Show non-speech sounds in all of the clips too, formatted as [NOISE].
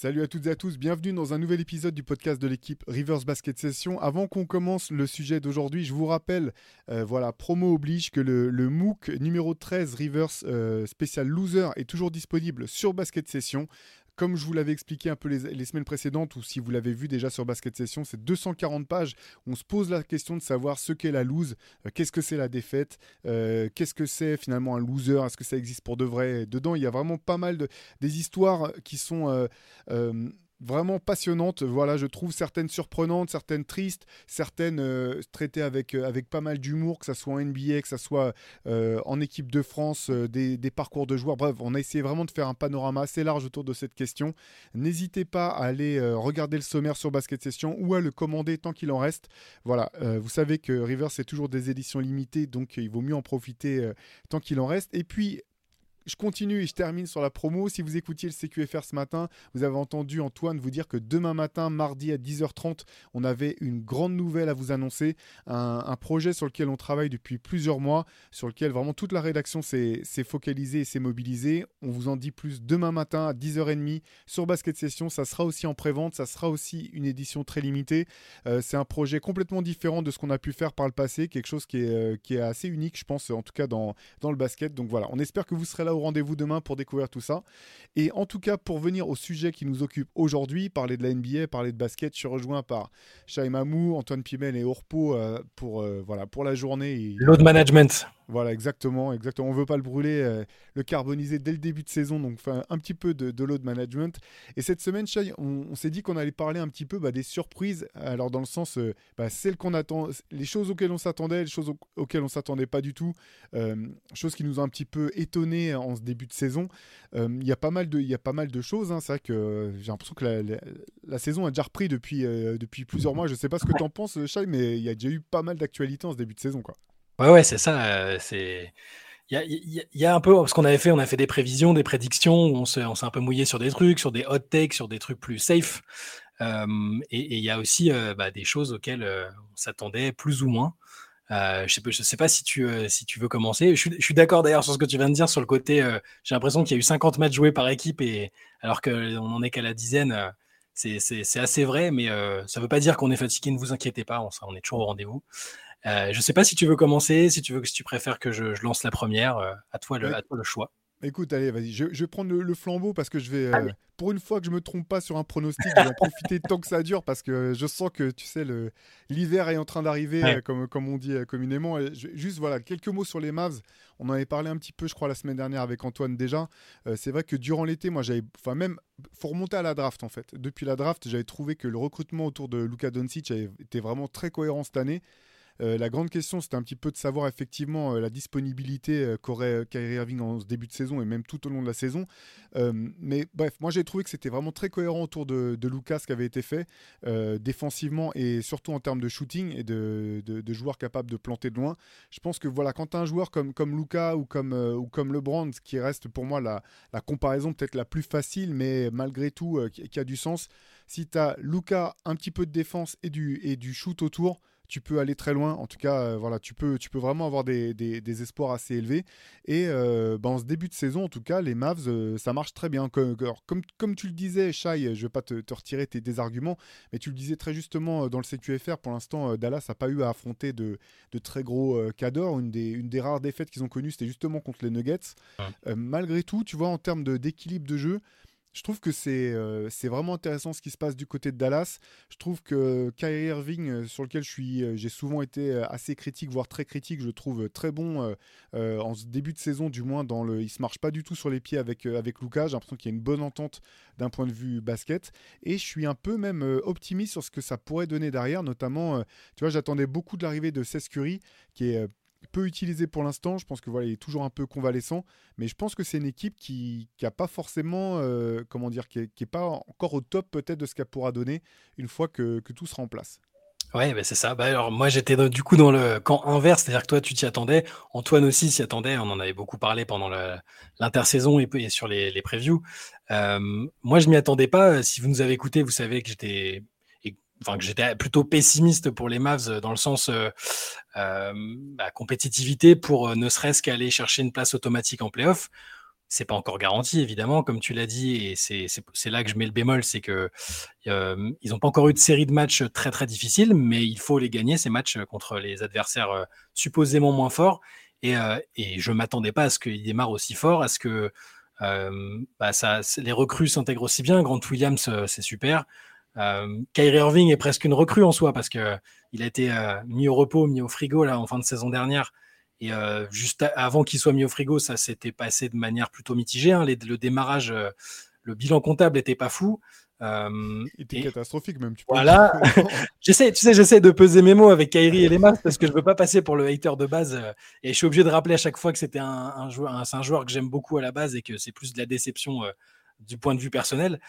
Salut à toutes et à tous, bienvenue dans un nouvel épisode du podcast de l'équipe Rivers Basket Session. Avant qu'on commence le sujet d'aujourd'hui, je vous rappelle, euh, voilà, promo oblige que le, MOOC numéro 13 Rivers euh, spécial loser est toujours disponible sur Basket Session. Comme je vous l'avais expliqué un peu les, semaines précédentes, ou si vous l'avez vu déjà sur Basket Session, c'est 240 pages. On se pose la question de savoir ce qu'est la lose, euh, qu'est-ce que c'est la défaite, euh, qu'est-ce que c'est finalement un loser, est-ce que ça existe pour de vrai? Dedans, il y a vraiment pas mal de des histoires qui sont euh, vraiment passionnantes. Voilà, je trouve certaines surprenantes, certaines tristes, certaines euh, traitées avec, euh, avec pas mal d'humour, que ça soit en NBA, que ça soit euh, en équipe de France, des, des parcours de joueurs. Bref, on a essayé vraiment de faire un panorama assez large autour de cette question. N'hésitez pas à aller regarder le sommaire sur Basket Session ou à le commander tant qu'il en reste. Voilà, vous savez que River, c'est toujours des éditions limitées, donc il vaut mieux en profiter tant qu'il en reste. Et puis, je continue et je termine sur la promo. Si vous écoutiez le CQFR ce matin, vous avez entendu Antoine vous dire que demain matin, mardi à 10h30, on avait une grande nouvelle à vous annoncer. Un, projet sur lequel on travaille depuis plusieurs mois, sur lequel vraiment toute la rédaction s'est focalisée et s'est mobilisée. On vous en dit plus demain matin à 10h30 sur Basket Session. Ça sera aussi en pré-vente, ça sera aussi une édition très limitée. Euh, c'est un projet complètement différent de ce qu'on a pu faire par le passé, quelque chose qui est, euh, qui est assez unique, je pense, en tout cas dans, dans le basket. Donc voilà, on espère que vous serez là rendez-vous demain pour découvrir tout ça. Et en tout cas, pour venir au sujet qui nous occupe aujourd'hui, parler de la NBA, parler de basket, je suis rejoint par Shai Mamou, Antoine Pimel et Orpo euh, pour, euh, voilà, pour la journée. Load management. Voilà, exactement, exactement. On veut pas le brûler, euh, le carboniser dès le début de saison, donc un petit peu de, de load management. Et cette semaine, Shai, on, s'est dit qu'on allait parler un petit peu bah, des surprises. Alors dans le sens, euh, bah, qu'on attend, les choses auxquelles on s'attendait, les choses au- auxquelles on s'attendait pas du tout, euh, choses qui nous ont un petit peu étonnés en ce début de saison. Euh, Il y a pas mal de, il y a pas mal de choses. hein. C'est vrai que euh, j'ai l'impression que la, saison a déjà repris depuis euh, depuis plusieurs mois. Je sais pas ce que tu en penses, Shai, mais il y a déjà eu pas mal d'actualités en ce début de saison, quoi. Ouais, ouais, c'est ça. euh. Il y a, un peu ce qu'on avait fait, on a fait des prévisions, des prédictions, on s'est un peu mouillé sur des trucs, sur des hot takes, sur des trucs plus safe. Euh, et, il y a aussi euh, bah, des choses auxquelles on s'attendait plus ou moins. Je sais, pas- je sais pas si tu, si tu veux commencer. Je suis, d'accord d'ailleurs sur ce que tu viens de dire sur le côté. J'ai l'impression qu'il y a eu 50 matchs joués par équipe et alors qu'on en est qu'à la dizaine. c'est assez vrai, mais ça veut pas dire qu'on est fatigué. Ne vous inquiétez pas, on est toujours au rendez-vous. Euh, je sais pas si tu veux commencer, si tu veux, si tu préfères que je, je lance la première. euh, à toi le, Ouais. à toi le choix. Écoute, allez, vas-y, je, je vais prendre le, le flambeau parce que je vais, euh, pour une fois que je me trompe pas sur un pronostic, je vais en profiter [LAUGHS] tant que ça dure parce que je sens que, tu sais, l'hiver est en train d'arriver, Ouais. euh, comme, comme on dit euh, communément. Et je- juste, voilà, quelques mots sur les Mavs. On en avait parlé un petit peu, je crois, la semaine dernière avec Antoine déjà. Euh, c'est vrai que durant l'été, moi, j'avais, enfin, même, faut remonter à la draft, en fait. Depuis la draft, j'avais trouvé que le recrutement autour de Luka Doncic avait été vraiment très cohérent cette année. Euh, la grande question, c'était un petit peu de savoir effectivement euh, la disponibilité euh, qu'aurait Kyrie Irving en ce début de saison et même tout au long de la saison. Mais bref, moi j'ai trouvé que c'était vraiment très cohérent autour de, de Lucas qui avait été fait, défensivement et surtout en termes de shooting et de, de- joueurs capables de planter de loin. Je pense que voilà, quand as un joueur comme, comme Luca ou comme, euh, ou comme LeBron, qui reste pour moi la, la comparaison peut-être la plus facile, mais malgré tout qui, qui a du sens, si tu as Luca, un petit peu de défense et du, et du shoot autour, tu peux aller très loin. En tout cas, euh, voilà, tu peux, tu peux vraiment avoir des, des- des espoirs assez élevés. Et euh, bah, en ce début de saison, en tout cas, les Mavs, euh, ça marche très bien. Comme, alors, comme, comme tu le disais, Shai, je ne vais pas te, te retirer tes désarguments, mais tu le disais très justement dans le CQFR, pour l'instant, Dallas n'a pas eu à affronter de, de très gros cadors. Une des, une des rares défaites qu'ils ont connues, c'était justement contre les Nuggets. Ouais. Malgré tout, tu vois, en termes de- d'équilibre de jeu, je trouve que c'est euh, vraiment intéressant ce qui se passe du côté de Dallas. Je trouve que Kyrie Irving, euh, sur lequel euh, j'ai souvent été euh, assez critique, voire très critique, je le trouve très bon en début de saison, du moins dans le, il se marche pas du tout sur les pieds avec avec Lucas. J'ai l'impression qu'il y a une bonne entente d'un point de vue basket, et je suis un peu même optimiste sur ce que ça pourrait donner derrière, notamment, tu vois, j'attendais beaucoup de l'arrivée de Seth Curry, qui est peu utilisé pour l'instant. Je pense que voilà, il est toujours un peu convalescent, mais je pense que c'est une équipe qui n'a pas forcément, euh, comment dire, qui est, pas encore au top peut-être de ce qu'elle pourra donner une fois que, tout sera en place. Ouais, bah, c'est ça. Bah, alors moi j'étais du coup dans le camp inverse, c'est-à-dire que toi tu t'y attendais, Antoine aussi s'y attendait, on en avait beaucoup parlé pendant l'intersaison et, sur les, les previews. Euh, moi je m'y attendais pas. Si vous nous avez écouté, vous savez que j'étais enfin que j'étais plutôt pessimiste pour les Mavs dans le sens euh, euh bah, compétitivité pour ne serait-ce qu'aller chercher une place automatique en playoff c'est pas encore garanti, évidemment, comme tu l'as dit, et c'est là que je mets le bémol, c'est que euh, ils n'ont pas encore eu de série de matchs très très difficiles, mais il faut les gagner ces matchs contre les adversaires euh, supposément moins forts. Et, euh, et je m'attendais pas à ce qu'ils démarrent aussi fort, à ce que bah, les recrues s'intègrent aussi bien. Grant Williams, c'est super. Kyrie Irving est presque une recrue en soi parce que il a été mis au repos, mis au frigo là en fin de saison dernière. Et euh, juste avant qu'il soit mis au frigo, ça s'était passé de manière plutôt mitigée. Hein. le démarrage, euh, le bilan comptable n'était pas fou. Euh, il était catastrophique même. Tu voilà. [LAUGHS] j'essaie, tu sais, j'essaie de peser mes mots avec Kyrie et les masques parce que je veux pas passer pour le hater de base. et je suis obligé de rappeler à chaque fois que c'était un, joueur, un, un, joueur que j'aime beaucoup à la base et que c'est plus de la déception du point de vue personnel.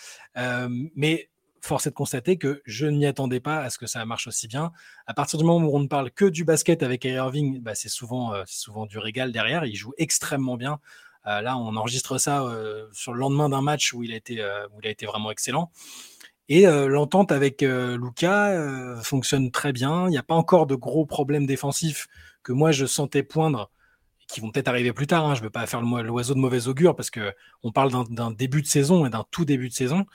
mais force est de constater que je n'y attendais pas à ce que ça marche aussi bien. À partir du moment où on ne parle que du basket avec Irving, bah, c'est souvent, euh, souvent du régal derrière. Il joue extrêmement bien. Euh, là, on enregistre ça euh, sur le lendemain d'un match où il, a été, où il a été vraiment excellent. Et l'entente avec Luca fonctionne très bien. Il n'y a pas encore de gros problèmes défensifs que moi je sentais poindre qui vont peut-être arriver plus tard. Hein. Je ne veux pas faire l'oiseau de mauvais augure parce que on parle d'un début de saison et d'un tout début de saison.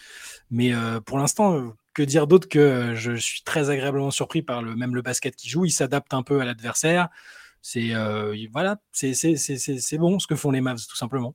Mais euh, pour l'instant, euh, que dire d'autre que euh, je suis très agréablement surpris par le même le basket qui joue. Il s'adapte un peu à l'adversaire. C'est voilà, c'est bon ce que font les Mavs tout simplement.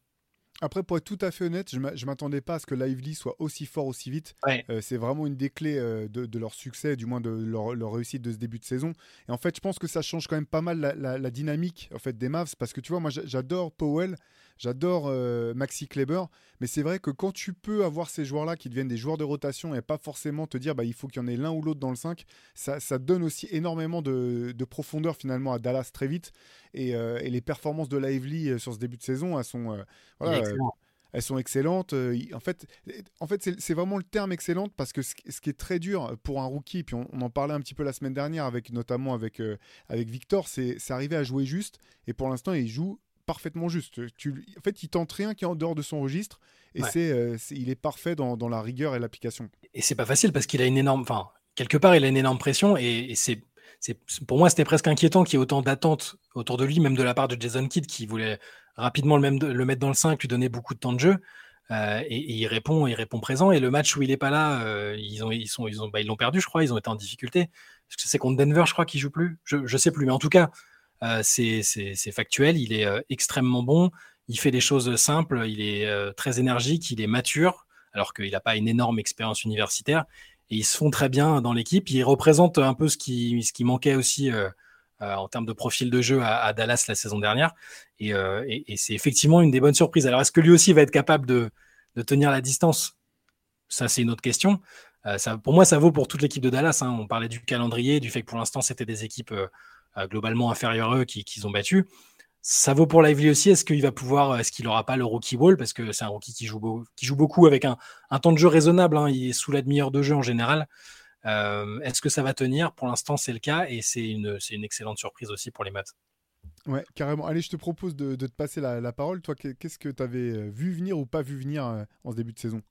Après, pour être tout à fait honnête, je ne m'attendais pas à ce que Lively soit aussi fort aussi vite. Euh, c'est vraiment une des clés euh, de, leur succès, du moins de leur, réussite de ce début de saison. Et en fait, je pense que ça change quand même pas mal la, la dynamique en fait, des Mavs parce que tu vois, moi j'adore Powell. J'adore euh, Maxi Kleber, mais c'est vrai que quand tu peux avoir ces joueurs-là qui deviennent des joueurs de rotation et pas forcément te dire bah, il faut qu'il y en ait l'un ou l'autre dans le 5, ça, donne aussi énormément de, profondeur finalement à Dallas très vite. Et, euh, les performances de Lively euh, sur ce début de saison, elles sont, elles sont excellentes. En fait, en fait c'est vraiment le terme excellente parce que ce, qui est très dur pour un rookie, puis on, en parlait un petit peu la semaine dernière, avec, notamment avec, avec Victor, c'est arriver à jouer juste. Et pour l'instant, il joue parfaitement juste. Tu, en fait, il tente rien qui est en dehors de son registre et euh, c'est, il est parfait dans, dans la rigueur et l'application. Et c'est pas facile parce qu'il a une énorme, enfin, quelque part, il a une énorme pression et, c'est, c'est, pour moi, c'était presque inquiétant qu'il y ait autant d'attentes autour de lui, même de la part de Jason Kidd qui voulait rapidement le, même, le mettre dans le 5, lui donner beaucoup de temps de jeu. Euh, et, il répond, il répond présent. Et le match où il est pas là, euh, ils ont, ils sont, ils ont, bah, ils l'ont perdu, je crois. Ils ont été en difficulté. Parce que c'est contre Denver, je crois, qu'il joue plus. Je, je sais plus, mais en tout cas, c'est factuel, il est euh, extrêmement bon, il fait des choses simples, il est euh, très énergique, il est mature, alors qu'il n'a pas une énorme expérience universitaire. Et ils se font très bien dans l'équipe. Il représente un peu ce qui, manquait aussi en termes de profil de jeu à, Dallas la saison dernière. Et, c'est effectivement une des bonnes surprises. Alors, est-ce que lui aussi va être capable de, tenir la distance? Ça, c'est une autre question. pour moi, ça vaut pour toute l'équipe de Dallas. Hein. On parlait du calendrier, du fait que pour l'instant, c'était des équipes euh, globalement inférieurs à eux qu'ils ont battu. Ça vaut pour Lively aussi. Est-ce qu'il va pouvoir, est-ce qu'il n'aura pas le rookie wall? Parce que c'est un rookie qui joue, qui joue beaucoup avec un, temps de jeu raisonnable. Hein. il est sous la demi-heure de jeu en général. Euh, est-ce que ça va tenir? Pour l'instant, c'est le cas et c'est une, une excellente surprise aussi pour les maths. Ouais, carrément. Allez, je te propose de, te passer la, parole. Toi, qu'est-ce que tu avais euh, vu venir ou pas vu venir en ce début de saison?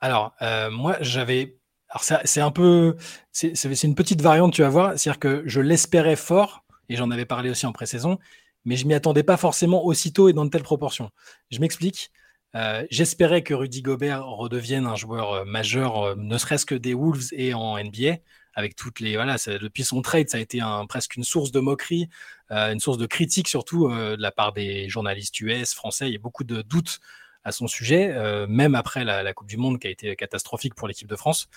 Alors, moi, j'avais alors c'est un peu, c'est une petite variante, tu vas voir. C'est-à-dire que je l'espérais fort, et j'en avais parlé aussi en pré-saison, mais je m'y attendais pas forcément aussitôt et dans de telles proportions. Je m'explique. Euh, j'espérais que Rudy Gobert redevienne un joueur euh, majeur, euh, ne serait-ce que des Wolves et en NBA, avec toutes les voilà. Depuis son trade, ça a été presque une source de moquerie, une source de critique surtout de la part des journalistes US, français. Il y a beaucoup de doutes à son sujet, même après la, la, Coupe du Monde qui a été catastrophique pour l'équipe de France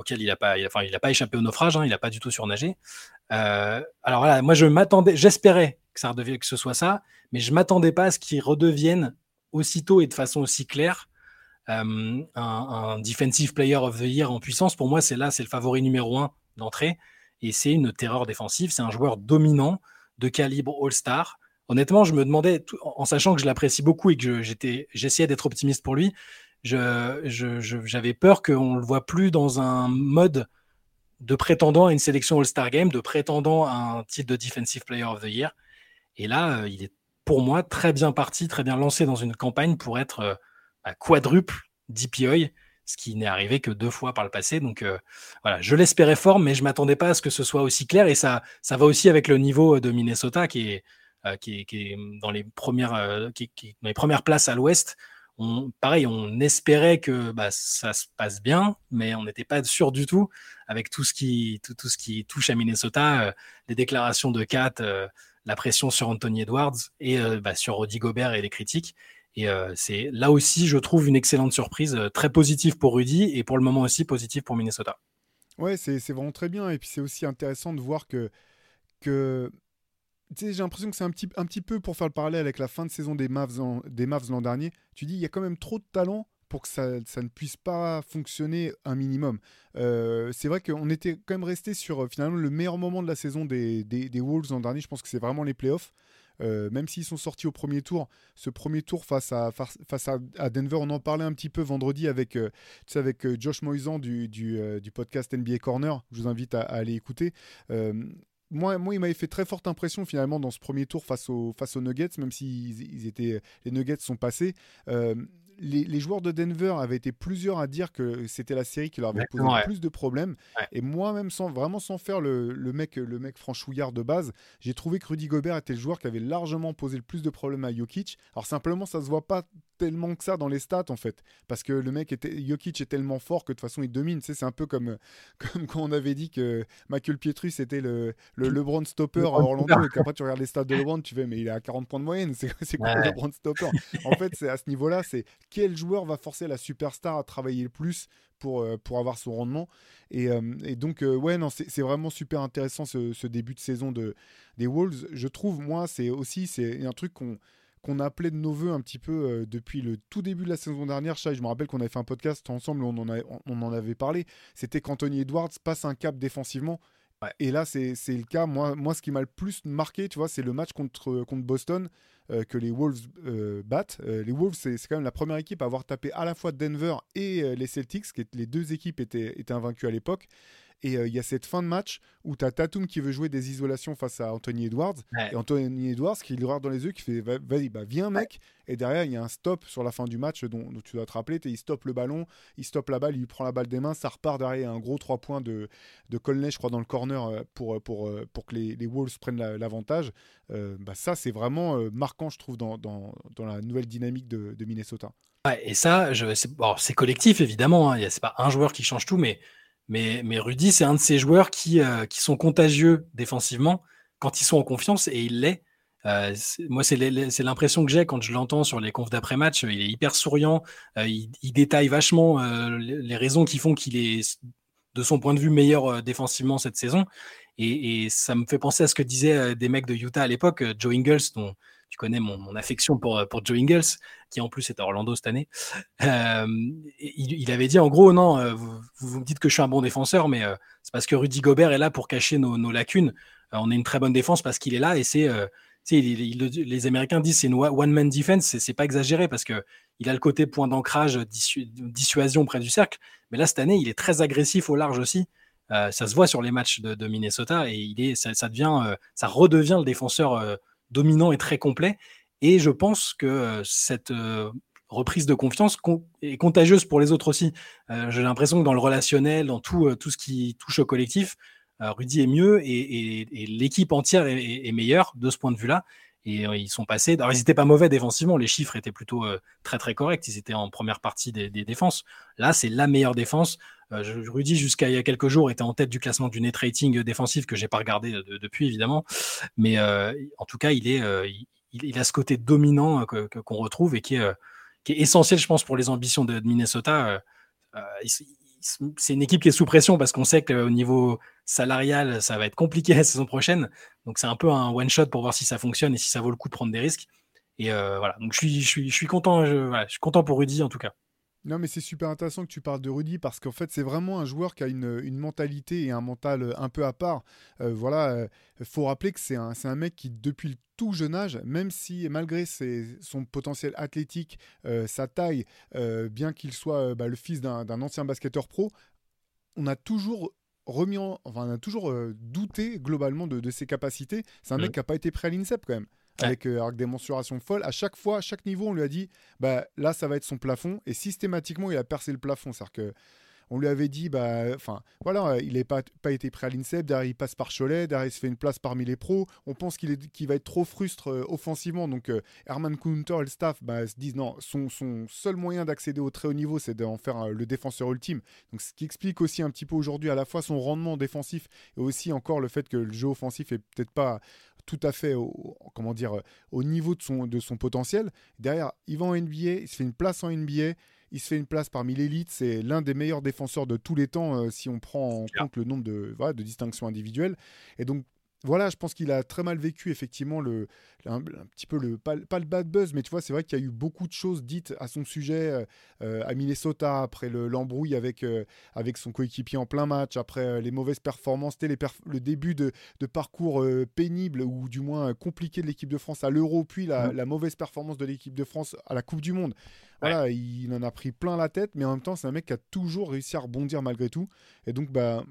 auquel il n'a pas, enfin, il pas échappé au naufrage, hein, il n'a pas du tout surnagé. Euh, alors voilà, moi je m'attendais, j'espérais que ça que ce soit ça, mais je m'attendais pas à ce qu'il redevienne aussitôt et de façon aussi claire euh, un, defensive player of the year en puissance. Pour moi, c'est là, c'est le favori numéro un d'entrée, et c'est une terreur défensive. C'est un joueur dominant de calibre All-Star. Honnêtement, je me demandais, en sachant que je l'apprécie beaucoup et que j'étais, j'essayais d'être optimiste pour lui, j'avais peur qu'on le voit plus dans un mode de prétendant à une sélection All-Star Game, de prétendant à un titre de Defensive Player of the Year. Et là, il est pour moi très bien parti, très bien lancé dans une campagne pour être bah, quadruple DPOI ce qui n'est arrivé que deux fois par le passé. Donc euh, voilà, je l'espérais fort, mais je m'attendais pas à ce que ce soit aussi clair. Et ça, ça va aussi avec le niveau de Minnesota qui est, euh, euh, dans les premières places à l'ouest. Pareil, on espérait que bah, ça se passe bien, mais on n'était pas sûr du tout avec tout ce qui, touche à Minnesota, les déclarations de Kat, la pression sur Anthony Edwards et bah, sur Rudy Gobert et les critiques. Et euh, c'est là aussi, je trouve, une excellente surprise, euh, très positive pour Rudy et pour le moment aussi positive pour Minnesota. Ouais, c'est vraiment très bien. Et puis c'est aussi intéressant de voir que j'ai l'impression que c'est un petit, un petit peu pour faire le parallèle avec la fin de saison des Mavs, des Mavs l'an dernier. Tu dis, il y a quand même trop de talent pour que ça, ne puisse pas fonctionner un minimum. Euh, c'est vrai qu'on était quand même resté sur finalement le meilleur moment de la saison des, des, Wolves l'an dernier. Je pense que c'est vraiment les playoffs. Euh, même s'ils sont sortis au premier tour, ce premier tour face à, face à, Denver, on en parlait un petit peu vendredi avec, euh, avec euh, Josh Moisan du, du, podcast NBA Corner. Je vous invite à, aller écouter. Moi, il m'avait fait très forte impression finalement dans ce premier tour face aux, face aux Nuggets, même si ils étaient, les Nuggets sont passés les, joueurs de Denver avaient été plusieurs à dire que c'était la série qui leur avait posé plus de problèmes. Et moi-même, sans, vraiment sans faire le, mec, le mec franchouillard de base, j'ai trouvé que Rudy Gobert était le joueur qui avait largement posé le plus de problèmes à Jokic. Alors simplement, ça se voit pas tellement que ça dans les stats en fait, parce que le mec était, Jokic est tellement fort que de toute façon il domine. c'est un peu comme, [LAUGHS] comme quand on avait dit que Michael Pietrus était le, le LeBron stopper à Orlando et qu'après tu regardes les stats de [LAUGHS] LeBron, tu fais mais il est à 40 points de moyenne, c'est quoi le LeBron stopper? En fait, c'est à ce niveau-là, c'est quel joueur va forcer la superstar à travailler le plus pour, euh, pour avoir son rendement. Et, euh, et donc, euh, ouais, non, c'est vraiment super intéressant ce, début de saison de, des Wolves. Je trouve, moi, c'est aussi c'est un truc qu'on qu'on appelait de nos voeux un petit peu depuis le tout début de la saison dernière. je me rappelle qu'on avait fait un podcast ensemble, on en, on en avait parlé. C'était qu'Anthony Edwards passe un cap défensivement. Et là, c'est le cas. Moi, moi, ce qui m'a le plus marqué, tu vois, c'est le match contre, contre Boston. Euh, que les Wolves euh, battent. Euh, les Wolves, c'est quand même la première équipe à avoir tapé à la fois Denver et les Celtics, qui les deux équipes étaient, étaient invaincues à l'époque. Et il y a cette fin de match où tu as Tatum qui veut jouer des isolations face à Anthony Edwards. Et Anthony Edwards qui le regarde dans les yeux, qui fait Vas-y, bah, viens, mec. Et derrière, il y a un stop sur la fin du match dont, tu dois te rappeler. Il stoppe le ballon, il stoppe la balle, il lui prend la balle des mains, ça repart derrière. un gros 3 points de, de Colney, je crois, dans le corner euh, pour, euh, pour, euh, pour que les, les Wolves prennent l'avantage. bah ça, c'est vraiment marquant, je trouve, dans, dans, dans, la nouvelle dynamique de, de Minnesota. Ouais, et ça, c'est collectif, évidemment. Hein. C'est pas un joueur qui change tout, mais, mais, mais Rudy, c'est un de ces joueurs qui, qui sont contagieux défensivement quand ils sont en confiance, et il l'est. Euh, moi, c'est l'impression que j'ai quand je l'entends sur les confs d'après-match. Il est hyper souriant, euh, il, détaille vachement euh, les raisons qui font qu'il est, de son point de vue, meilleur défensivement cette saison. Et, ça me fait penser à ce que disaient des mecs de Utah à l'époque, Joe Ingles, dont tu connais mon, affection pour, pour Joe Ingles, qui en plus est à Orlando cette année. Il, avait dit en gros, non, vous, vous, me dites que je suis un bon défenseur, mais c'est parce que Rudy Gobert est là pour cacher nos, lacunes. on est une très bonne défense parce qu'il est là et c'est les Américains disent c'est une one-man defense, c'est pas exagéré parce que il a le côté point d'ancrage, dissuasion près du cercle. Mais là, cette année, il est très agressif au large aussi. Euh, ça se voit sur les matchs de, Minnesota et il est, ça, devient, euh, ça redevient le défenseur euh, dominant et très complet. Et je pense que cette reprise de confiance est contagieuse pour les autres aussi. J'ai l'impression que dans le relationnel, dans tout, tout ce qui touche au collectif, euh, Rudy est mieux et, l'équipe entière est, meilleure de ce point de vue-là. Et euh, ils sont passés. Alors, ils n'étaient pas mauvais défensivement, les chiffres étaient plutôt euh, très très corrects. Ils étaient en première partie des, défenses. Là, c'est la meilleure défense. Rudy, jusqu'à il y a quelques jours, était en tête du classement du net rating défensif que j'ai pas regardé depuis évidemment. Mais en tout cas, il, est, il, a ce côté dominant qu'on retrouve et qui est, qui est, essentiel, je pense, pour les ambitions de, Minnesota. c'est une équipe qui est sous pression parce qu'on sait qu'au niveau salarial, ça va être compliqué [LAUGHS] la saison prochaine. Donc c'est un peu un one shot pour voir si ça fonctionne et si ça vaut le coup de prendre des risques. Et euh, voilà, donc je suis, je suis, je suis content, je, suis content pour Rudy en tout cas. Non, mais c'est super intéressant que tu parles de Rudy parce qu'en fait, c'est vraiment un joueur qui a une, une, mentalité et un mental euh, un peu à part. Euh, voilà, il faut rappeler que c'est un, un, mec qui, depuis le tout jeune âge, même si malgré ses, son potentiel athlétique, sa taille, bien qu'il soit bah, le fils d'un ancien basketteur pro, on a toujours remis en, enfin, on a toujours euh, douté globalement de, de ses capacités. C'est un mec qui n'a pas été prêt à l'INSEP quand même. Euh, avec des mensurations folles. À chaque fois, à chaque niveau, on lui a dit bah, là, ça va être son plafond. Et systématiquement, il a percé le plafond. C'est-à-dire que on lui avait dit, bah, enfin, voilà, euh, il n'a pas, pas été prêt à l'INSEP. Derrière, il passe par Cholet. Derrière, il se fait une place parmi les pros. On pense qu'il va être trop frustre euh, offensivement. Donc, euh, Herman Counter et le staff bah, se disent non, son, seul moyen d'accéder au très haut niveau, c'est d'en faire le défenseur ultime. Donc, ce qui explique aussi un petit peu aujourd'hui à la fois son rendement défensif et aussi encore le fait que le jeu offensif est peut-être pas tout à fait au, comment dire, euh, au niveau de son, de son potentiel. Derrière, il va en NBA, il se fait une place en NBA, il se fait une place parmi l'élite. C'est l'un des meilleurs défenseurs de tous les temps euh, si on prend en compte le nombre de, voilà, de distinctions individuelles. Et donc, voilà, je pense qu'il a très mal vécu effectivement le, un, un petit peu le pas, pas le bad buzz, mais tu vois, c'est vrai qu'il y a eu beaucoup de choses dites à son sujet euh, euh, à Minnesota après le- l'embrouille avec euh, avec son coéquipier en plein match, après euh, les mauvaises performances, c'était les perf- le début de, de parcours pénible ou du moins compliqué de l'équipe de France à l'Euro, puis la, Mhm. la mauvaise performance de l'équipe de France à la Coupe du Monde. Voilà, il en a pris plein la tête, mais en même temps, c'est un mec qui a toujours réussi à rebondir malgré tout. Et donc, bah,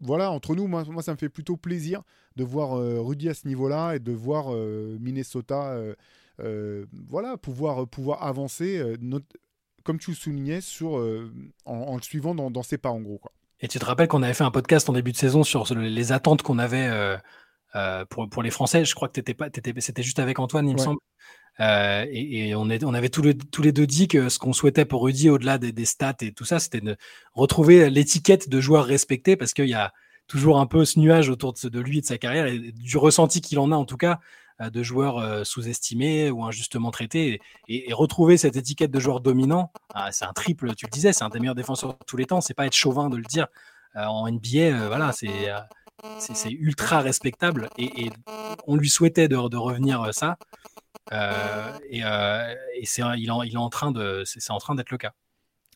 voilà, entre nous, moi, moi, ça me fait plutôt plaisir de voir euh, Rudy à ce niveau-là et de voir euh, Minnesota, euh, voilà, pouvoir, pouvoir avancer, comme tu le soulignais, sur, en, en le suivant dans, dans ses pas, en gros. Quoi. Et tu te rappelles qu'on avait fait un podcast en début de saison sur le- les attentes qu'on avait euh, pour, pour les Français. Je crois que t'étais pas, t'étais- c'était juste avec Antoine, il me semble. Euh, et on, avait tous les, deux dit que ce qu'on souhaitait pour Rudy, au-delà des, stats et tout ça, c'était de retrouver l'étiquette de joueur respecté parce qu'il y a toujours un peu ce nuage autour de, lui et de sa carrière et du ressenti qu'il en a en tout cas euh, de joueur euh, sous-estimé ou injustement traité et, et retrouver cette étiquette de joueur dominant, ah, c'est un triple, tu le disais, c'est un des meilleurs défenseurs de tous les temps, c'est pas être chauvin de le dire. En NBA, voilà, c'est ultra respectable et, on lui souhaitait de, de revenir ça. Euh, et euh, et c'est il, en, il est en train de c'est en train d'être le cas.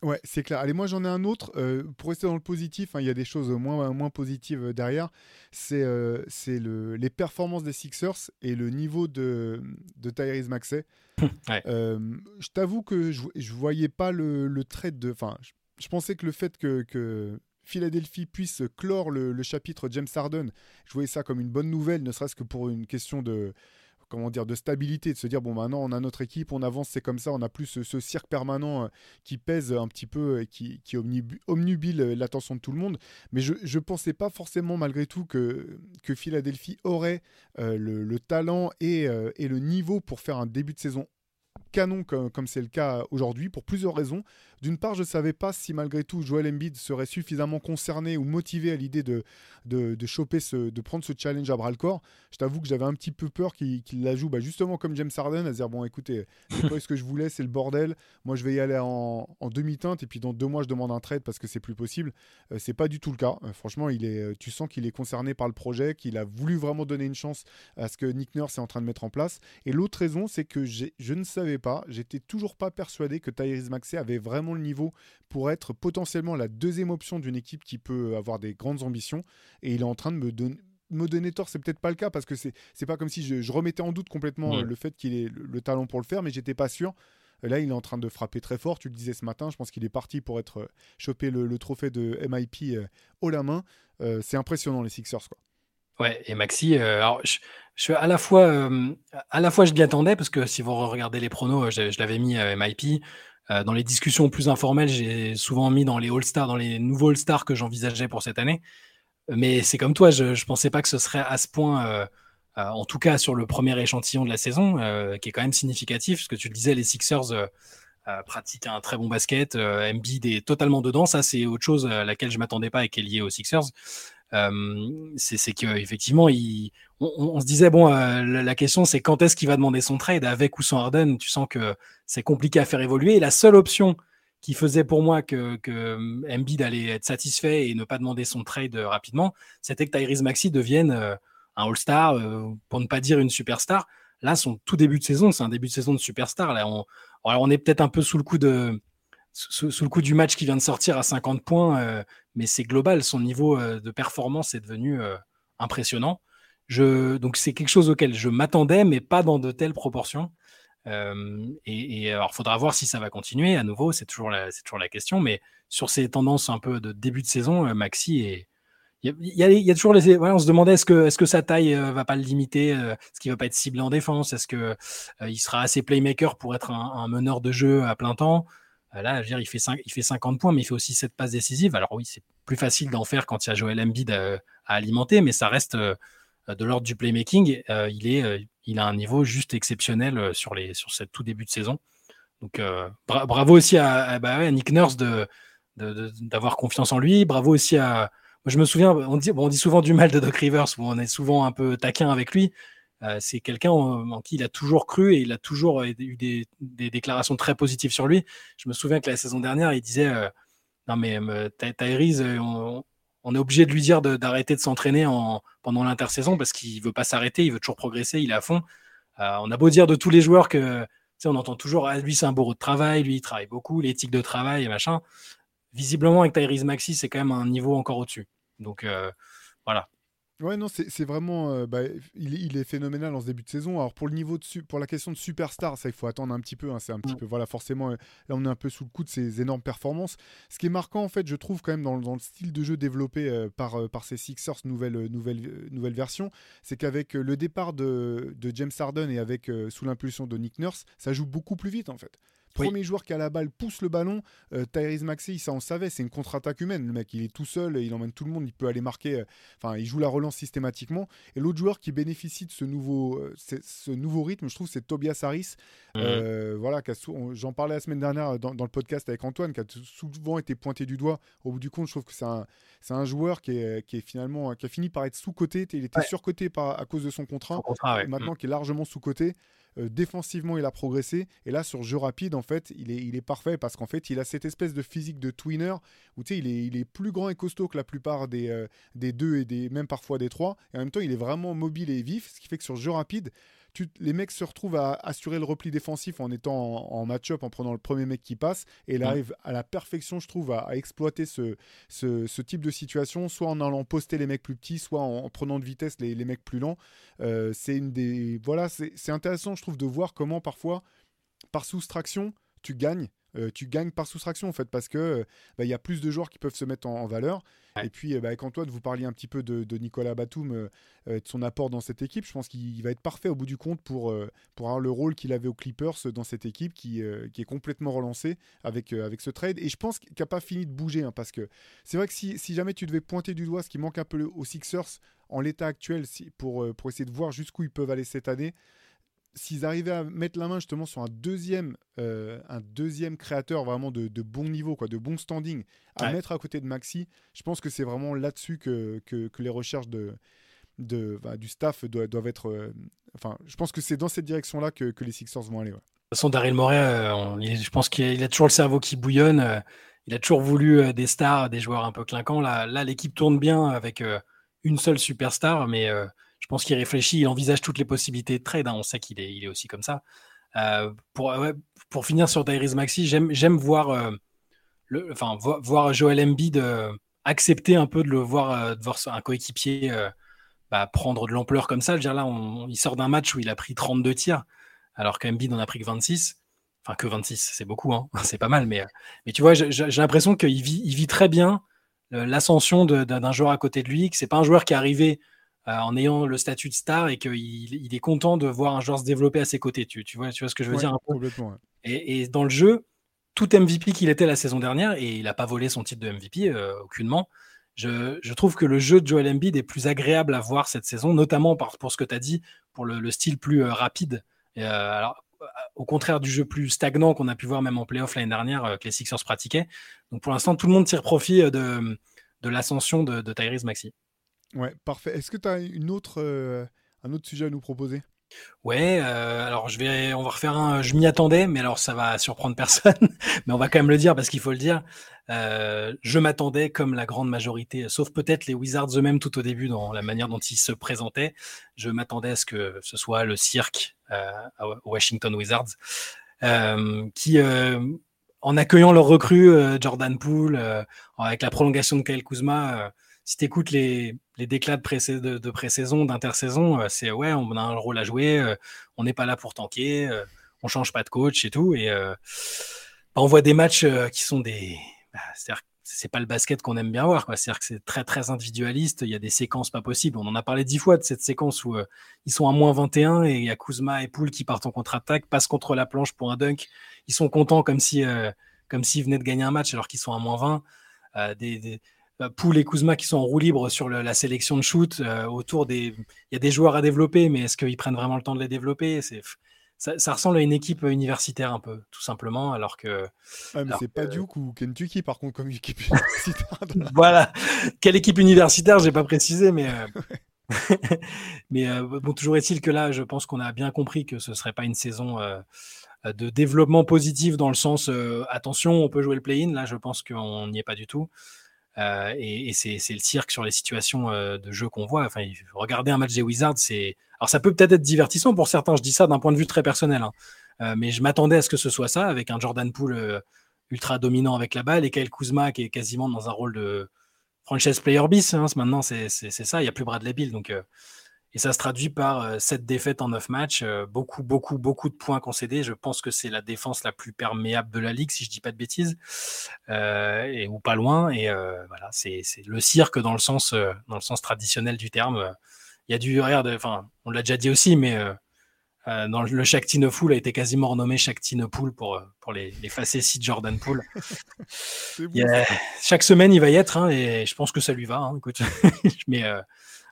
Ouais, c'est clair. Allez, moi j'en ai un autre. euh, pour rester dans le positif, hein, il y a des choses moins, moins positives derrière. C'est euh, le, les performances des Sixers et le niveau de, de Tyrese Maxey. [LAUGHS] Ouais. Euh, je t'avoue que je, je voyais pas le, le trade de. Enfin, je, je pensais que le fait que, que Philadelphie puisse clore le, le chapitre James Harden, je voyais ça comme une bonne nouvelle, ne serait-ce que pour une question de comment dire de stabilité, de se dire bon maintenant on a notre équipe, on avance, c'est comme ça, on n'a plus ce, cirque permanent euh, qui pèse un petit peu et qui, qui omnibu- omnubile euh, l'attention de tout le monde. Mais je ne pensais pas forcément malgré tout que, que Philadelphie aurait euh, le, le talent et, euh, et le niveau pour faire un début de saison canon comme c'est le cas aujourd'hui pour plusieurs raisons. D'une part, je ne savais pas si malgré tout Joel Embiid serait suffisamment concerné ou motivé à l'idée de, de, choper ce, de prendre ce challenge à bras le corps. Je t'avoue que j'avais un petit peu peur qu'il la joue bah, justement comme James Harden, à dire bon écoutez, c'est pas ce que je voulais, c'est le bordel. Moi je vais y aller en, demi-teinte et puis dans deux mois je demande un trade parce que c'est plus possible. Euh, c'est pas du tout le cas. Euh, franchement, il est, euh, tu sens qu'il est concerné par le projet, qu'il a voulu vraiment donner une chance à ce que Nick Nurse est en train de mettre en place. Et l'autre raison, c'est que je ne savais pas, j'étais toujours pas persuadé que Tyrese Maxey avait vraiment le niveau pour être potentiellement la deuxième option d'une équipe qui peut avoir des grandes ambitions. Et il est en train de me donner me donner tort, c'est peut-être pas le cas parce que c'est c'est pas comme si je, je remettais en doute complètement Ouais. euh, le fait qu'il ait le, le talent pour le faire, mais j'étais pas sûr. Là, il est en train de frapper très fort. Tu le disais ce matin, je pense qu'il est parti pour être euh, choper le, le trophée de MIP euh, haut la main. Euh, c'est impressionnant les Sixers quoi. Ouais, et Maxi, euh, alors je, je à la fois, à la fois je m'y attendais parce que si vous regardez les pronos, je, je l'avais mis à MIP. Euh, dans les discussions plus informelles, j'ai souvent mis dans les All-Stars, dans les nouveaux All-Stars que j'envisageais pour cette année. Mais c'est comme toi, je ne pensais pas que ce serait à ce point, euh, euh, en tout cas sur le premier échantillon de la saison, euh, qui est quand même significatif. Parce que tu le disais, les Sixers euh, euh, pratiquent un très bon basket. Euh, Embiid est totalement dedans. Ça, c'est autre chose à laquelle je m'attendais pas et qui est liée aux Sixers. Euh, c'est qu'effectivement, on, on se disait, bon, euh, la, question, c'est quand est-ce qu'il va demander son trade avec ou sans Harden? Tu sens que c'est compliqué à faire évoluer. Et la seule option qui faisait pour moi que, que Embiid allait être satisfait et ne pas demander son trade rapidement, c'était que Tyrese Maxi devienne euh, un All-Star, pour ne pas dire une superstar. Là, son tout début de saison, c'est un début de saison de superstar. Là, alors on est peut-être un peu sous le coup de sous, le coup du match qui vient de sortir à 50 points, euh, mais c'est global. Son niveau euh, de performance est devenu euh, impressionnant. Je, donc c'est quelque chose auquel je m'attendais, mais pas dans de telles proportions. Et, et alors, faudra voir si ça va continuer. À nouveau, c'est toujours la, toujours la question. Mais sur ces tendances un peu de début de saison, Maxi est, il y, a, toujours les. on se demandait est-ce que, est-ce que sa taille euh, va pas le limiter Est-ce qu'il va pas être ciblé en défense Est-ce que il sera assez playmaker pour être un, meneur de jeu à plein temps? Là, je veux dire, il fait, 5, il fait 50 points, mais il fait aussi cette passe décisive. Alors oui, c'est plus facile d'en faire quand il y a Joel Embiid à, alimenter, mais ça reste de l'ordre du playmaking. il, est, il a un niveau juste exceptionnel sur, les, sur ce tout début de saison. Donc bravo aussi à, bah Nick Nurse de, d'avoir confiance en lui. Bravo aussi à. Moi, je me souviens, on dit, on dit souvent du mal de Doc Rivers, on est souvent un peu taquin avec lui. Euh, c'est quelqu'un en, qui il a toujours cru et il a toujours eu des, déclarations très positives sur lui. Je me souviens que la saison dernière, il disait euh, Non, mais euh, Tyrese, on, est obligé de lui dire d'arrêter de, s'entraîner pendant l'intersaison parce qu'il veut pas s'arrêter, il veut toujours progresser, il est à fond. on a beau dire de tous les joueurs que on entend toujours ah, lui c'est un bourreau de travail, lui il travaille beaucoup, l'éthique de travail et machin visiblement, avec Tyrese Maxi, c'est quand même un niveau encore au-dessus. Donc euh, voilà. Ouais, non, c'est vraiment. Euh, bah, il, est phénoménal en ce début de saison. Alors, pour le niveau de pour la question de superstar, ça, il faut attendre un petit peu. Hein, c'est un petit peu. Voilà, forcément, euh, là, on est un peu sous le coup de ces énormes performances. Ce qui est marquant, en fait, je trouve, quand même, dans, dans le style de jeu développé par, par ces Sixers nouvelle, nouvelle, nouvelle version, c'est qu'avec le départ de, de, James Harden et avec sous l'impulsion de Nick Nurse, ça joue beaucoup plus vite, en fait. Premier joueur qui a la balle pousse le ballon. Euh, Tyrese Maxey, ça on savait, c'est une contre-attaque humaine. Le mec, il est tout seul, il emmène tout le monde, il peut aller marquer. Euh, enfin, il joue la relance systématiquement. Et l'autre joueur qui bénéficie de ce nouveau, euh, ce nouveau rythme, je trouve, c'est Tobias Harris. Mhm. voilà, j'en parlais la semaine dernière dans, le podcast avec Antoine, qui a souvent été pointé du doigt. Au bout du compte, je trouve que c'est un, joueur qui est, qui est, finalement qui a fini par être sous-coté. Il était surcoté par, à cause de son contrat. Maintenant, mm. qui est largement sous-coté. Euh, défensivement, il a progressé. Et là, sur jeu rapide, en fait, il est, il est parfait parce qu'en fait, il a cette espèce de physique de twinner où il est, il est plus grand et costaud que la plupart des, euh, des deux et des, même parfois des trois. Et en même temps, il est vraiment mobile et vif, ce qui fait que sur jeu rapide, les mecs se retrouvent à assurer le repli défensif en étant en, match-up, en prenant le premier mec qui passe. Et il arrive à la perfection, je trouve, à, exploiter ce, ce, type de situation, soit en allant poster les mecs plus petits, soit en, prenant de vitesse les, les mecs plus lents. Euh, c'est une des. Voilà, c'est intéressant, je trouve, de voir comment parfois, par soustraction, tu gagnes. Euh, tu gagnes par soustraction en fait parce que euh, bah, il y a plus de joueurs qui peuvent se mettre en, valeur. Et puis bah, avec Antoine, vous parliez un petit peu de, Nicolas Batum, euh, de son apport dans cette équipe. Je pense qu'il va être parfait au bout du compte pour, pour avoir le rôle qu'il avait aux Clippers dans cette équipe qui, qui est complètement relancée avec, avec ce trade. Et je pense qu'il n'a pas fini de bouger hein, parce que c'est vrai que si, si, jamais tu devais pointer du doigt ce qui manque un peu aux Sixers en l'état actuel si, pour, pour essayer de voir jusqu'où ils peuvent aller cette année, s'ils arrivaient à mettre la main justement sur un deuxième, euh, un deuxième créateur vraiment de, bon niveau, quoi, de bon standing, à mettre à côté de Maxi, je pense que c'est vraiment là-dessus que, que, les recherches de, de, bah, du staff doivent, être. Euh, enfin, je pense que c'est dans cette direction-là que, que, les Sixers vont aller. De toute façon, Daryl Morey, euh, je pense qu'il a, toujours le cerveau qui bouillonne. il a toujours voulu des stars, des joueurs un peu clinquants. Là, là l'équipe tourne bien avec une seule superstar, mais je pense qu'il réfléchit, il envisage toutes les possibilités de trade. Hein. On sait qu'il est, il est aussi comme ça. Euh, pour, pour finir sur Tyrese Maxi, j'aime voir, euh, le, voir Joel Embiid euh, accepter un peu de le voir, voir un coéquipier bah, prendre de l'ampleur comme ça. Là, il sort d'un match où il a pris 32 tirs, alors qu'Embiid n'en a pris que 26. Enfin, que 26, c'est beaucoup, hein. [LAUGHS] c'est pas mal. Mais, mais tu vois, j'ai l'impression qu'il vit, il vit très bien l'ascension d'un joueur à côté de lui, que c'est pas un joueur qui est arrivé euh, en ayant le statut de star et qu'il il est content de voir un joueur se développer à ses côtés. Tu, tu, vois, tu vois ce que je veux dire et, dans le jeu, tout MVP qu'il était la saison dernière, et il n'a pas volé son titre de MVP euh, aucunement, je, je, trouve que le jeu de Joel Embiid est plus agréable à voir cette saison, notamment par, pour ce que tu as dit, pour le, style plus euh, rapide. alors, au contraire du jeu plus stagnant qu'on a pu voir même en playoff l'année dernière que les Sixers pratiquaient. Donc pour l'instant, tout le monde tire profit de, de l'ascension de, de Tyrese Maxi. Ouais, parfait. Est-ce que tu as une autre, euh, un autre sujet à nous proposer? Ouais, euh, alors je vais, on va refaire un. Je m'y attendais, mais alors ça va surprendre personne. [LAUGHS] mais on va quand même le dire parce qu'il faut le dire. Euh, je m'attendais, comme la grande majorité, sauf peut-être les Wizards eux-mêmes tout au début dans la manière dont ils se présentaient. Je m'attendais à ce que ce soit le cirque à Washington Wizards, qui, en accueillant leur recrue Jordan Poole, avec la prolongation de Kyle Kuzma si tu écoutes les, les déclats de, de, pré-saison, d'intersaison, euh, c'est ouais, on a un rôle à jouer, euh, on n'est pas là pour tanker, euh, on change pas de coach et tout. Et bah, on voit des matchs qui sont des. Bah, c'est pas le basket qu'on aime bien voir. C'est-à-dire que c'est très très individualiste. Il y a des séquences pas possibles. On en a parlé dix fois de cette séquence où euh, ils sont à moins 21 et il y a Kuzma et Poul qui partent en contre-attaque, passent contre la planche pour un dunk. Ils sont contents comme si euh, comme s'ils venaient de gagner un match alors qu'ils sont à moins 20. Euh, des, Poul et Kuzma qui sont en roue libre sur la sélection de shoot autour des. Il y a des joueurs à développer, mais est-ce qu'ils prennent vraiment le temps de les développer? C'est ça, ressemble à une équipe universitaire un peu, tout simplement, alors que. Ah, mais c'est pas Duke ou Kentucky, par contre, comme équipe [LAUGHS] universitaire. voilà. Quelle équipe universitaire, j'ai pas précisé, mais. Euh, [LAUGHS] [LAUGHS] mais euh, bon, toujours est-il que là, je pense qu'on a bien compris que ce serait pas une saison euh, de développement positif dans le sens attention, on peut jouer le play-in. Là, je pense qu'on n'y est pas du tout. Et, c'est le cirque sur les situations de jeu qu'on voit. Enfin, regardez un match des Wizards, c'est alors ça peut peut-être être divertissant pour certains, je dis ça d'un point de vue très personnel, hein. euh, mais je m'attendais à ce que ce soit ça, avec un Jordan Poole euh, ultra dominant avec la balle et Kyle Kuzma qui est quasiment dans un rôle de franchise player bis. Hein, maintenant, c'est ça, il n'y a plus Bradley Bill. Donc, euh, et ça se traduit par 7 défaites en 9 matchs, beaucoup, beaucoup, beaucoup de points concédés. Je pense que c'est la défense la plus perméable de la ligue, si je ne dis pas de bêtises, et, ou pas loin. Et voilà, c'est le cirque dans le sens, dans le sens traditionnel du terme il y a du regarde, enfin, on l'a déjà dit aussi, mais euh, euh, dans le Shakti Full a été quasiment renommé Shakti Pool pour, euh, pour les, les facéties de Jordan Poole. [LAUGHS] chaque semaine, il va y être, hein, et je pense que ça lui va. Hein, écoute. [LAUGHS] mais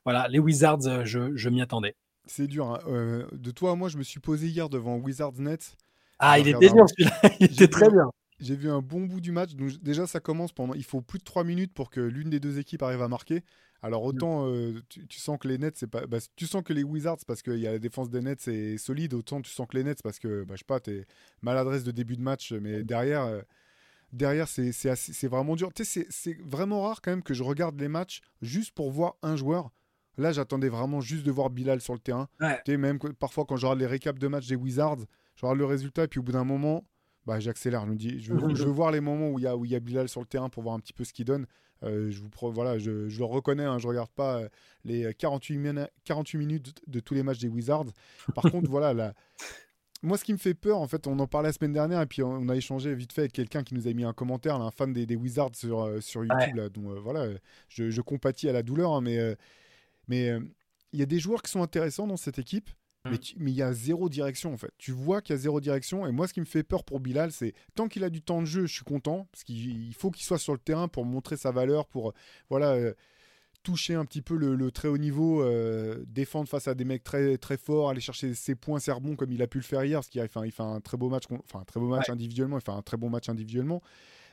voilà, les Wizards, je, je m'y attendais. C'est dur. Hein. de toi à moi, je me suis posé hier devant Wizards Net. Ah, il était bien celui-là. [LAUGHS] Il était très bien. J'ai vu un bon bout du match. Donc déjà, ça commence pendant. Il faut plus de 3 minutes pour que l'une des deux équipes arrive à marquer. Alors mmh. autant euh, tu, sens que les Nets, c'est pas, bah, tu sens que les Wizards parce qu'il y a la défense des Nets c'est solide, autant tu sens que les Nets parce que bah, je sais pas, t'es maladresse de début de match, mais derrière, euh, derrière c'est c'est vraiment dur. Tu sais, c'est vraiment rare quand même que je regarde les matchs juste pour voir un joueur. Là, j'attendais vraiment juste de voir Bilal sur le terrain. Tu sais, même parfois quand je regarde les récaps de match des Wizards, je regarde le résultat et puis au bout d'un moment, bah, j'accélère. Je me dis, je veux, [LAUGHS] je veux, voir les moments où il y a où y a Bilal sur le terrain pour voir un petit peu ce qu'il donne. Euh, je, vous, voilà, je, le reconnais, hein, je ne regarde pas euh, les 48, 48 minutes de, tous les matchs des Wizards. Par contre, voilà, la... moi, ce qui me fait peur, en fait, on en parlait la semaine dernière et puis on, a échangé vite fait avec quelqu'un qui nous a mis un commentaire, un fan des, Wizards sur, euh, sur YouTube. Là, donc voilà, je, je, compatis à la douleur, hein, mais mais il y a des joueurs qui sont intéressants dans cette équipe. Mm. Mais il y a zéro direction en fait. Tu vois qu'il y a zéro direction. Et moi, ce qui me fait peur pour Bilal, c'est tant qu'il a du temps de jeu, je suis content. Parce qu'il faut qu'il soit sur le terrain pour montrer sa valeur, pour voilà, euh, toucher un petit peu le, très haut niveau, euh, défendre face à des mecs très, très forts, aller chercher ses points, ses rebonds comme il a pu le faire hier. Parce qu'il fait, il fait un très beau match, enfin, un très beau match individuellement. Il fait un très bon match individuellement.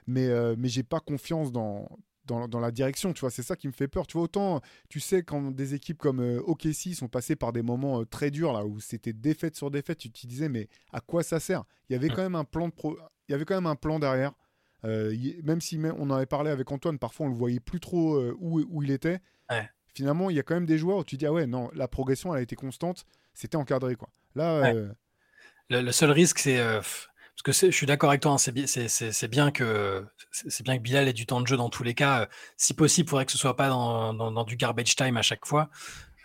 Mais, euh, mais j'ai pas confiance dans, dans, la direction, tu vois, c'est ça qui me fait peur. Tu vois, autant, tu sais, quand des équipes comme euh, OKC sont passées par des moments euh, très durs, là, où c'était défaite sur défaite, tu te disais, mais à quoi ça sert? Il y avait quand même un plan de pro... il y avait quand même un plan derrière. Euh, même si on en avait parlé avec Antoine, parfois on le voyait plus trop où, où, il était. Finalement, il y a quand même des joueurs où tu dis, ah ouais, non, la progression, elle a été constante, c'était encadré, quoi. Là, le, seul risque, c'est parce que je suis d'accord avec toi, hein, c'est bien, que Bilal ait du temps de jeu dans tous les cas. Si possible, il faudrait que ce soit pas dans, du garbage time à chaque fois.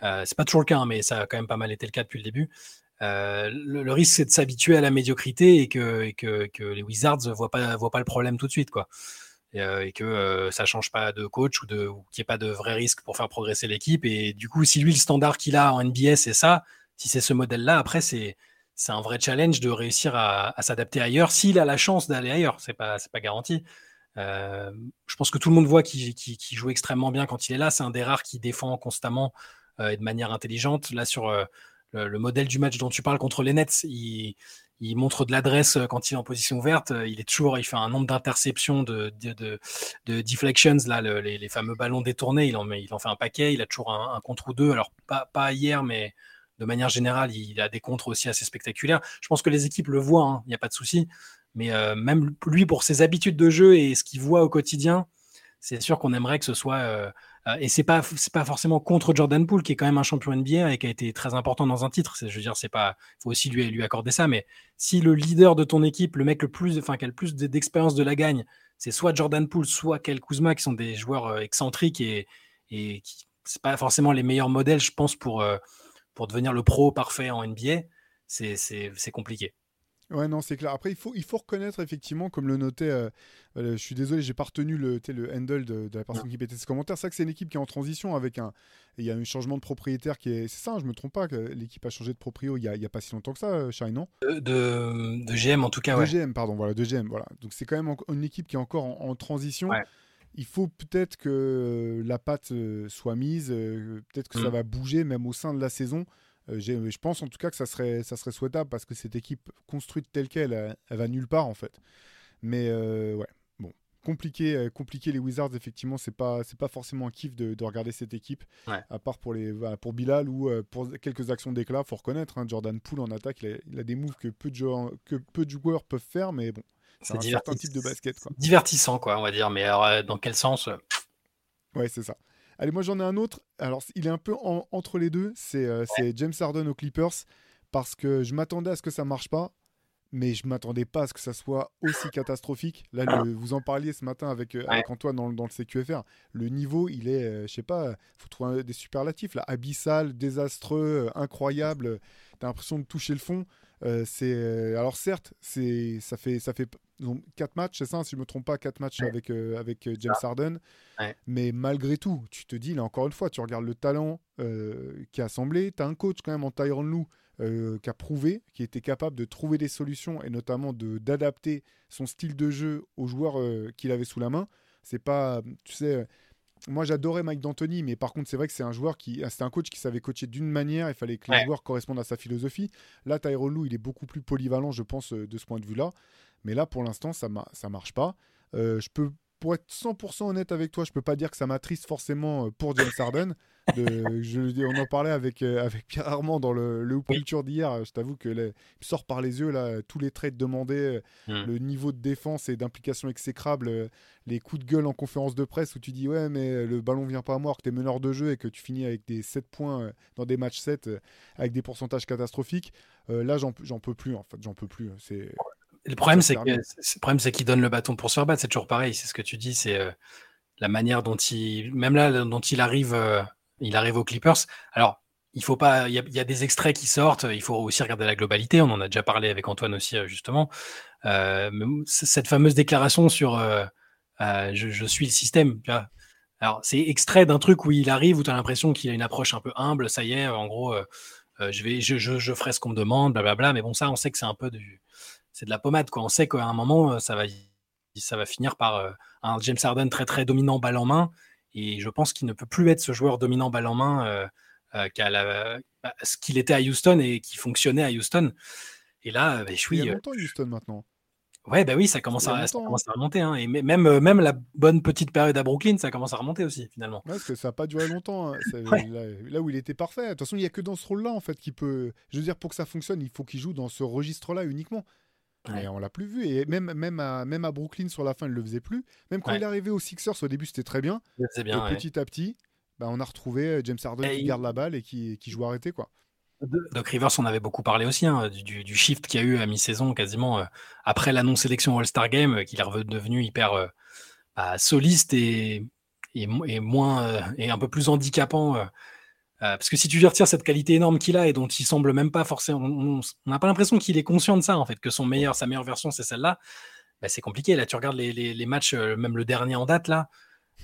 Euh, c'est pas toujours le cas, hein, mais ça a quand même pas mal été le cas depuis le début. Euh, le, risque, c'est de s'habituer à la médiocrité et que, les Wizards ne voient pas, le problème tout de suite. Quoi. Et, euh, que euh, ça change pas de coach ou, de, qu'il n'y ait pas de vrai risque pour faire progresser l'équipe. Et du coup, si lui, le standard qu'il a en NBA, c'est ça, si c'est ce modèle-là, après, c'est c'est un vrai challenge de réussir à, s'adapter ailleurs s'il a la chance d'aller ailleurs. C'est pas, pas garanti. Euh, je pense que tout le monde voit qu'il joue extrêmement bien quand il est là. C'est un des rares qui défend constamment euh, et de manière intelligente. Là, sur euh, le, modèle du match dont tu parles contre les Nets, il, montre de l'adresse quand il est en position ouverte. Il est toujours, il fait un nombre d'interceptions, de, de, deflections, là, les, fameux ballons détournés. Il en, il en fait un paquet. Il a toujours un, un contre ou deux. Alors, pas, pas hier, mais de manière générale, il a des contres aussi assez spectaculaires. Je pense que les équipes le voient, hein, il n'y a pas de souci. Mais euh, même lui, pour ses habitudes de jeu et ce qu'il voit au quotidien, c'est sûr qu'on aimerait que ce soit. Euh, euh, et c'est pas pas forcément contre Jordan Poole qui est quand même un champion NBA et qui a été très important dans un titre. Je veux dire, c'est. Faut aussi lui lui accorder ça. Mais si le leader de ton équipe, le mec le plus, enfin qui a le plus d'expérience de la gagne, c'est soit Jordan Poole, soit Kel Kuzma, qui sont des joueurs excentriques et et qui c'est pas forcément les meilleurs modèles, je pense, pour pour devenir le pro parfait en NBA, c'est compliqué. Ouais, non, c'est clair. Après, il faut, il faut reconnaître effectivement, comme le notait, euh, euh, je suis désolé, j'ai pas retenu le, le handle de, de la personne qui mettait ce commentaire. C'est vrai que c'est une équipe qui est en transition avec un. Il y a un changement de propriétaire qui est. C'est ça, hein, je me trompe pas, que l'équipe a changé de proprio il y a, il y a pas si longtemps que ça, euh, Shine, non? De, de, de GM en tout cas, De ouais. GM, pardon, voilà, de GM, voilà. Donc c'est quand même en- une équipe qui est encore en, en transition. Ouais. Il faut peut-être que euh, la patte euh, soit mise, euh, peut-être que ça Mm. va bouger même au sein de la saison. Je pense en tout cas que ça serait, ça serait souhaitable parce que cette équipe construite telle qu'elle, elle, elle va nulle part en fait. Mais euh, ouais, bon, compliqué, compliqué les Wizards effectivement, c'est pas, c'est pas forcément un kiff de, de regarder cette équipe, Ouais. à part pour les, pour Bilal ou pour quelques actions d'éclat, faut reconnaître. hein, Jordan Poole en attaque, il a, il a des moves que peu de joueurs, que peu de joueurs peuvent faire, mais bon, c'est C'est un certain divertis- type de basket quoi. divertissant, quoi, on va dire. Mais alors, euh, dans quel sens euh, Ouais, c'est ça. Allez, moi j'en ai un autre. Alors, il est un peu en- entre les deux. C'est euh, James Harden aux Clippers parce que je m'attendais à ce que ça marche pas, mais je m'attendais pas à ce que ça soit aussi catastrophique. Là, le- vous en parliez ce matin avec, euh, avec Antoine dans, le- dans le CQFR. Le niveau, il est, euh, je sais pas, faut trouver un- des superlatifs là, abyssal, désastreux, euh, incroyable. T'as l'impression de toucher le fond. Euh, c'est euh, alors certes, c'est ça fait ça fait ils ont quatre matchs, c'est ça, si je me trompe pas, quatre matchs Ouais. avec euh, avec euh, James Harden. Ouais. Mais malgré tout, tu te dis là encore une fois, tu regardes le talent euh, qui a assemblé. Tu as un coach quand même en Tyron Lou euh, qui a prouvé, qui était capable de trouver des solutions et notamment d'adapter son style de jeu aux joueurs qu'il avait sous la main. C'est pas, tu sais, moi j'adorais Mike D'Antoni, mais par contre c'est vrai que c'est un joueur qui, c'était un coach qui savait coacher d'une manière. Il fallait que les Ouais. joueurs correspondent à sa philosophie. Là, Tyron Lou, il est beaucoup plus polyvalent, je pense, de ce point de vue-là. Mais là, pour l'instant, ça ça marche pas. Euh, je peux, pour être 100% honnête avec toi, je peux pas dire que ça m'attriste forcément euh, pour James Harden. [LAUGHS] De- je, on en parlait avec, euh, avec Pierre Armand dans le, le. Culture d'hier. Je t'avoue que il sort par les yeux là, tous les trades demandés, Hmm. le niveau de défense et d'implication exécrable, les coups de gueule en conférence de presse où tu dis ouais mais le ballon vient pas à moi, que tu es meneur de jeu et que tu finis avec des 7 points dans des matchs 7 euh, avec des pourcentages catastrophiques. Euh, là j'en j'en peux plus en fait, j'en peux plus. C'est Le problème, c'est que le problème, c'est qu'il donne le bâton pour se faire battre. C'est toujours pareil. C'est ce que tu dis. C'est euh, la manière dont il, même là, dont il arrive, euh, il arrive aux Clippers. Alors, il faut pas. Il y, a, il y a des extraits qui sortent. Il faut aussi regarder la globalité. On en a déjà parlé avec Antoine aussi, euh, justement. Euh, cette fameuse déclaration sur je, je suis le système. Alors, c'est extrait d'un truc où il arrive, où tu as l'impression qu'il a une approche un peu humble. Ça y est, en gros, je, vais, je, je, je ferai ce qu'on me demande, blablabla. Mais bon, ça, on sait que c'est un peu du, c'est de la pommade. Quoi. On sait qu'à un moment, euh, ça va, ça va finir par euh, un James Harden très très dominant balle en main. Et je pense qu'il ne peut plus être ce joueur dominant balle en main euh, qu'à la- bah, ce qu'il était à Houston et qui fonctionnait à Houston. Et là, bah, je il y suis, a longtemps Houston maintenant. ouais, bah oui, ça commence, à, ça commence à remonter. hein. Et même, même la bonne petite période à Brooklyn, ça commence à remonter aussi, finalement. Ouais, parce que ça n'a pas duré longtemps. hein. [LAUGHS] Ouais. là, là où il était parfait. De toute façon, il n'y a que dans ce rôle-là, en fait, qui peut. Je veux dire, pour que ça fonctionne, il faut qu'il joue dans ce registre-là uniquement. Mais on l'a plus vu. Et même, même, à, même à Brooklyn, sur la fin, il ne le faisait plus. Même quand il est arrivé aux Sixers, au début, c'était très bien. Et petit à petit, bah, on a retrouvé euh, James Harden Et qui il- garde la balle et qui, qui joue arrêté. Quoi. Doc Rivers, on avait beaucoup parlé aussi hein, du, du- shift qu'il y a eu à mi-saison, quasiment euh, après la non-sélection All-Star Game, euh, qu'il est redevenu hyper euh, bah, soliste et, et, mo- et moins euh, et un peu plus handicapant. Euh, parce que si tu lui retires cette qualité énorme qu'il a et dont il semble même pas forcément, on n'a pas l'impression qu'il est conscient de ça en fait, que son meilleur, sa meilleure version c'est celle-là. Bah, c'est compliqué. Là, tu regardes les, les- les matchs, euh, même le dernier en date là.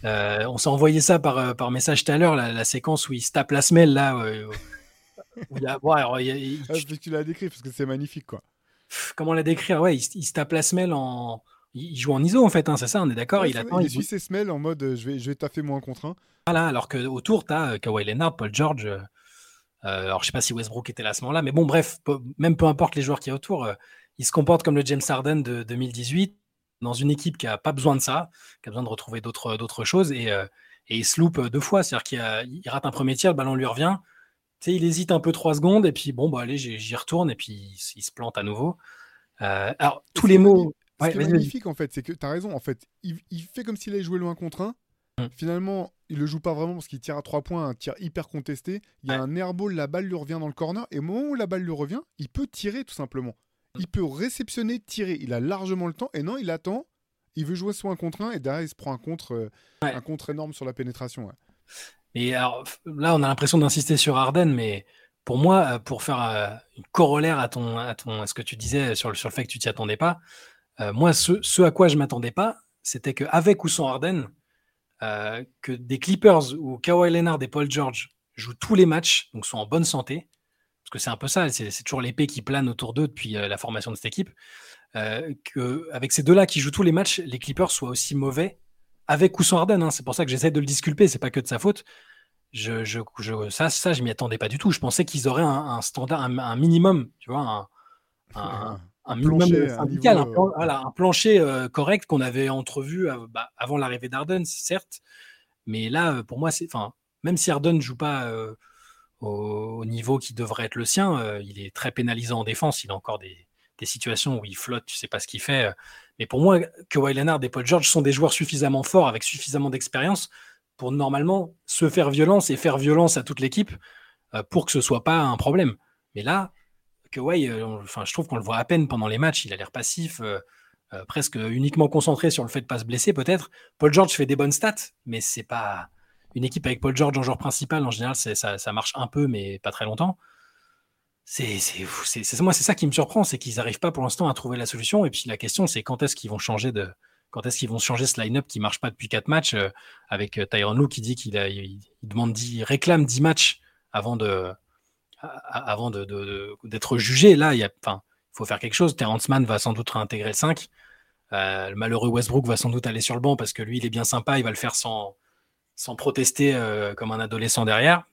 euh, on s'est envoyé ça par, par message tout à l'heure, la, la séquence où il se tape la semelle là. où il y a- bon, alors, il y a- il- Ah, parce que tu l'as décrit, parce que c'est magnifique. quoi. Pff, comment la décrire? Ouais, il, il se tape la semelle en. Il joue en ISO en fait, hein, c'est ça, on est d'accord. Ouais, il attend, il il suit ses semelles en mode euh, je, vais, je vais taffer moins contre un. Voilà, alors que autour, tu as Kawhi Leonard, Paul George. euh, euh, alors, je sais pas si Westbrook était là à ce moment-là, mais bon, bref, peu- même peu importe les joueurs qui y a autour, euh, il se comporte comme le James Harden de 2018, dans une équipe qui a pas besoin de ça, qui a besoin de retrouver d'autres choses, et, euh, et il se loupe euh, deux fois, c'est-à-dire qu'il rate un premier tir, le ballon lui revient, tu sais, il hésite un peu trois secondes, et puis bon, bah allez, j'y retourne, et puis il, se plante à nouveau. Euh, alors, tous les mots. Ce Ouais, qui est magnifique, en fait, c'est que tu as raison. En fait, il, il fait comme s'il allait jouer le 1 contre 1. Mm. Finalement, il le joue pas vraiment parce qu'il tire à 3 points, un tir hyper contesté. Il y a Ouais. un airball, la balle lui revient dans le corner. Et au moment où la balle lui revient, il peut tirer tout simplement. Il peut réceptionner, tirer. Il a largement le temps. Et non, il attend. Il veut jouer soit un contre 1 et derrière, il se prend un contre, euh, Ouais. un contre énorme sur la pénétration. ouais. Et alors, là, on a l'impression d'insister sur Harden, mais pour moi, pour faire une corollaire à, ton, à, ton, à ce que tu disais sur le, sur le fait que tu t'y attendais pas, moi, ce, à quoi je m'attendais pas, c'était qu'avec ou sans Harden, que des Clippers ou Kawhi Leonard et Paul George jouent tous les matchs, donc sont en bonne santé, parce que c'est un peu ça, c'est toujours l'épée qui plane autour d'eux depuis la formation de cette équipe, qu'avec ces deux-là qui jouent tous les matchs, les Clippers soient aussi mauvais avec ou sans Harden. Hein. C'est pour ça que j'essaie de le disculper, c'est pas que de sa faute. Je, je, ça, je m'y attendais pas du tout. Je pensais qu'ils auraient un, standard, un, minimum, tu vois, un, [LAUGHS] minimum syndical, un, plancher euh, correct qu'on avait entrevu euh, bah, avant l'arrivée d'Arden, certes. Mais là, euh, pour moi, c'est, enfin, même si Arden ne joue pas au, niveau qui devrait être le sien, il est très pénalisant en défense. Il a encore des, des situations où il flotte, tu sais pas ce qu'il fait. Mais pour moi, que Leonard et Paul George sont des joueurs suffisamment forts, avec suffisamment d'expérience, pour normalement se faire violence et faire violence à toute l'équipe euh, pour que ce soit pas un problème. Mais là, que euh, enfin, je trouve qu'on le voit à peine pendant les matchs, il a l'air passif, euh, presque uniquement concentré sur le fait de pas se blesser peut-être. Paul George fait des bonnes stats, mais c'est pas une équipe avec Paul George en joueur principal. En général, ça, ça marche un peu, mais pas très longtemps c'est moi c'est ça qui me surprend, c'est qu'ils n'arrivent pas pour l'instant à trouver la solution. Et puis la question c'est quand est-ce qu'ils vont changer de quand est-ce qu'ils vont changer ce line-up qui marche pas depuis quatre matchs euh, avec euh, Tyron Lou qui dit qu'il il, demande réclame 10 matchs avant de avant de, d'être jugé. Là, il enfin, faut faire quelque chose. Terrence Mann va sans doute réintégrer le 5. Euh, le malheureux Westbrook va sans doute aller sur le banc parce que lui, il est bien sympa, il va le faire sans, sans protester comme un adolescent derrière.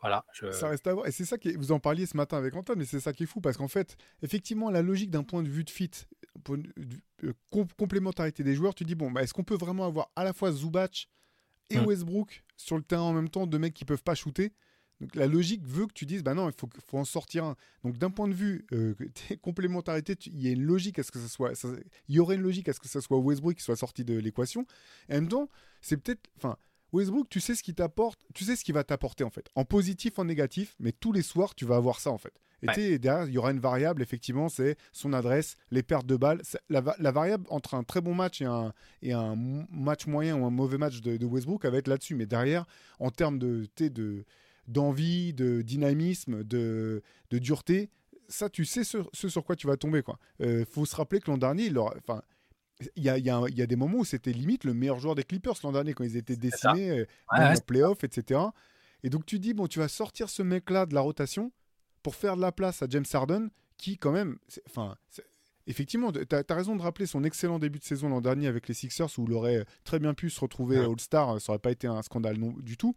Voilà, Ça reste à voir. Et c'est ça qui vous en parliez ce matin avec Antoine, mais c'est ça qui est fou parce qu'en fait, effectivement, la logique d'un point de vue de fit, de complémentarité des joueurs, tu dis bon, bah, est-ce qu'on peut vraiment avoir à la fois Zubac et hum. Westbrook sur le terrain en même temps, deux mecs qui peuvent pas shooter? Donc la logique veut que tu dises, bah non, il faut, faut en sortir un. Donc d'un point de vue euh, [LAUGHS] complémentarité, il y a une logique à ce que ce soit, il y aurait une logique à ce que ce soit Westbrook qui soit sorti de l'équation. Et en même temps, c'est peut-être, enfin, Westbrook, tu sais ce qui t'apporte, tu sais ce qui va t'apporter en fait, en positif, en négatif, mais tous les soirs, tu vas avoir ça en fait. Et derrière, il y aura une variable, effectivement, c'est son adresse, les pertes de balles. La, variable entre un très bon match et un, et un match moyen ou un mauvais match de, Westbrook, elle va être là-dessus. Mais derrière, en termes de, d'envie, de dynamisme, de, de dureté, ça, tu sais ce, sur quoi tu vas tomber. Il euh, faut se rappeler que l'an dernier, il enfin, il y a, y, a, y a, des moments où c'était limite le meilleur joueur des Clippers l'an dernier quand ils étaient dessinés euh, en playoff, etc. Et donc tu dis, bon, tu vas sortir ce mec-là de la rotation pour faire de la place à James Harden, qui quand même, enfin, effectivement, tu as, raison de rappeler son excellent début de saison l'an dernier avec les Sixers où il aurait très bien pu se retrouver All-Star, ça aurait pas été un scandale non, du tout.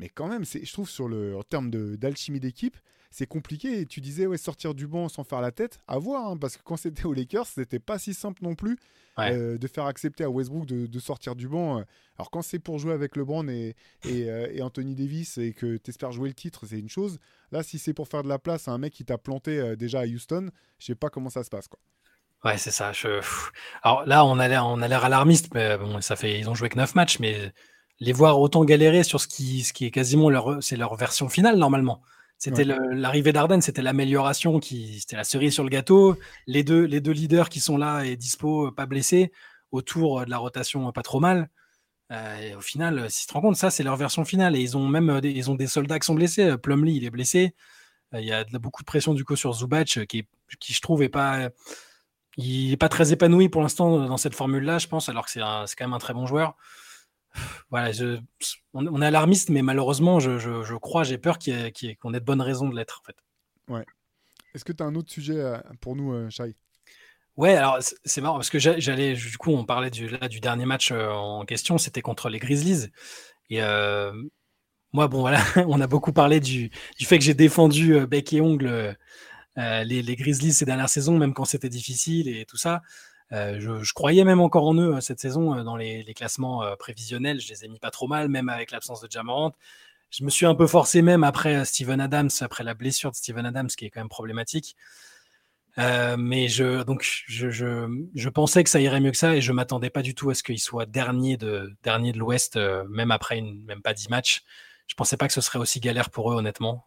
Mais quand même, je trouve sur le, en termes d'alchimie d'équipe, c'est compliqué. Et tu disais, ouais, sortir du banc sans faire la tête, à voir, hein, parce que quand c'était aux Lakers, c'était pas si simple non plus euh, de faire accepter à Westbrook de, sortir du banc. Alors quand c'est pour jouer avec LeBron et, euh, et, Anthony Davis et que tu espères jouer le titre, c'est une chose. Là, si c'est pour faire de la place à un mec qui t'a planté euh, déjà à Houston, je sais pas comment ça se passe. Quoi. Ouais, c'est ça. Alors là, on a l'air, on a l'air alarmiste, mais bon, ça fait, ils ont joué que 9 matchs, mais les voir autant galérer sur ce qui, ce qui est quasiment leur, c'est leur version finale normalement. C'était l'arrivée d'Arden, c'était l'amélioration, qui, c'était la cerise sur le gâteau. Les deux, les deux leaders qui sont là et dispo, pas blessés, autour de la rotation pas trop mal. Euh, et au final, si tu te rends compte, ça c'est leur version finale. Et ils ont même des, ils ont des soldats qui sont blessés. Plumlee, il est blessé. Euh, il y a beaucoup de pression du coup sur Zubac, qui, qui je trouve est pas, il est pas très épanoui pour l'instant dans cette formule-là, je pense, alors que c'est quand même un très bon joueur voilà, on, est alarmiste, mais malheureusement, je, crois, j'ai peur qu'on ait, de bonnes raisons de l'être. En fait. Ouais. Est-ce que tu as un autre sujet euh, pour nous, euh, Shai? Ouais, alors c'est marrant parce que j'allais, du coup, on parlait du, là, du dernier match euh, en question, c'était contre les Grizzlies. Et moi, bon, voilà, [LAUGHS] on a beaucoup parlé du, fait que j'ai défendu bec et ongle les, les, Grizzlies ces dernières saisons, même quand c'était difficile et tout ça. Euh, je, croyais même encore en eux euh, cette saison euh, dans les, classements prévisionnels. Je les ai mis pas trop mal, même avec l'absence de Jamorant. Je me suis un peu forcé même après Steven Adams, après la blessure de Steven Adams, qui est quand même problématique. mais je, donc, je, pensais que ça irait mieux que ça et je m'attendais pas du tout à ce qu'il soit dernier de, dernier de l'Ouest, même après même pas 10 matchs. Je pensais pas que ce serait aussi galère pour eux, honnêtement.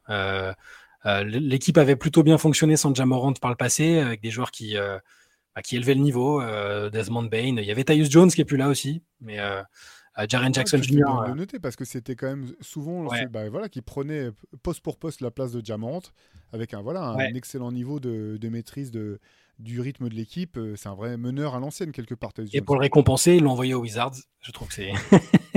L'équipe avait plutôt bien fonctionné sans Jamorant par le passé, avec des joueurs qui, bah, qui élevait le niveau. Euh, Desmond Bain, il y avait Tyus Jones qui est plus là aussi, mais euh, Jaren Jackson tu fais Jr. de noter parce que c'était quand même souvent Ouais. bah, voilà, qui prenait poste pour poste la place de Jamorant avec un, voilà, un Ouais. excellent niveau de, de maîtrise de, du rythme de l'équipe. Euh, C'est un vrai meneur à l'ancienne quelque part. Et pour le récompenser, ils l'ont envoyé aux Wizards. Je trouve que c'est. [LAUGHS]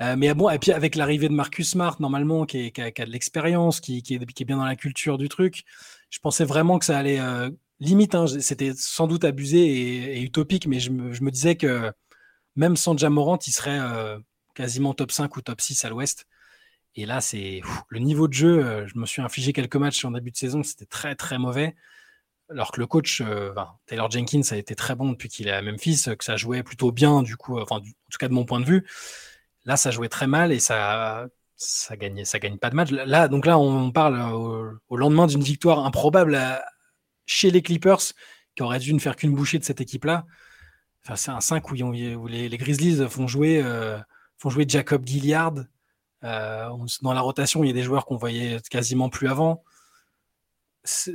Euh, mais bon, et puis avec l'arrivée de Marcus Smart, normalement, qui, est- qui a, qui a de l'expérience, qui, est, qui est bien dans la culture du truc, je pensais vraiment que ça allait. euh, limite, hein, c'était sans doute abusé et, utopique, mais je me, disais que même sans Jamorant, il serait euh, quasiment top 5 ou top 6 à l'ouest. Et là, c'est le niveau de jeu. euh, je me suis infligé quelques matchs en début de saison, c'était très très mauvais. Alors que le coach, euh, Taylor Jenkins, a été très bon depuis qu'il est à Memphis, que ça jouait plutôt bien, du coup, en tout cas de mon point de vue. Là, ça jouait très mal et ça, ça ça gagne pas de match. Là, donc là, on parle au, lendemain d'une victoire improbable chez les Clippers, qui aurait dû ne faire qu'une bouchée de cette équipe-là. Enfin, c'est un 5 où, les, Grizzlies font jouer, euh, font jouer Jacob Gilliard. Euh, dans la rotation, il y a des joueurs qu'on voyait quasiment plus avant.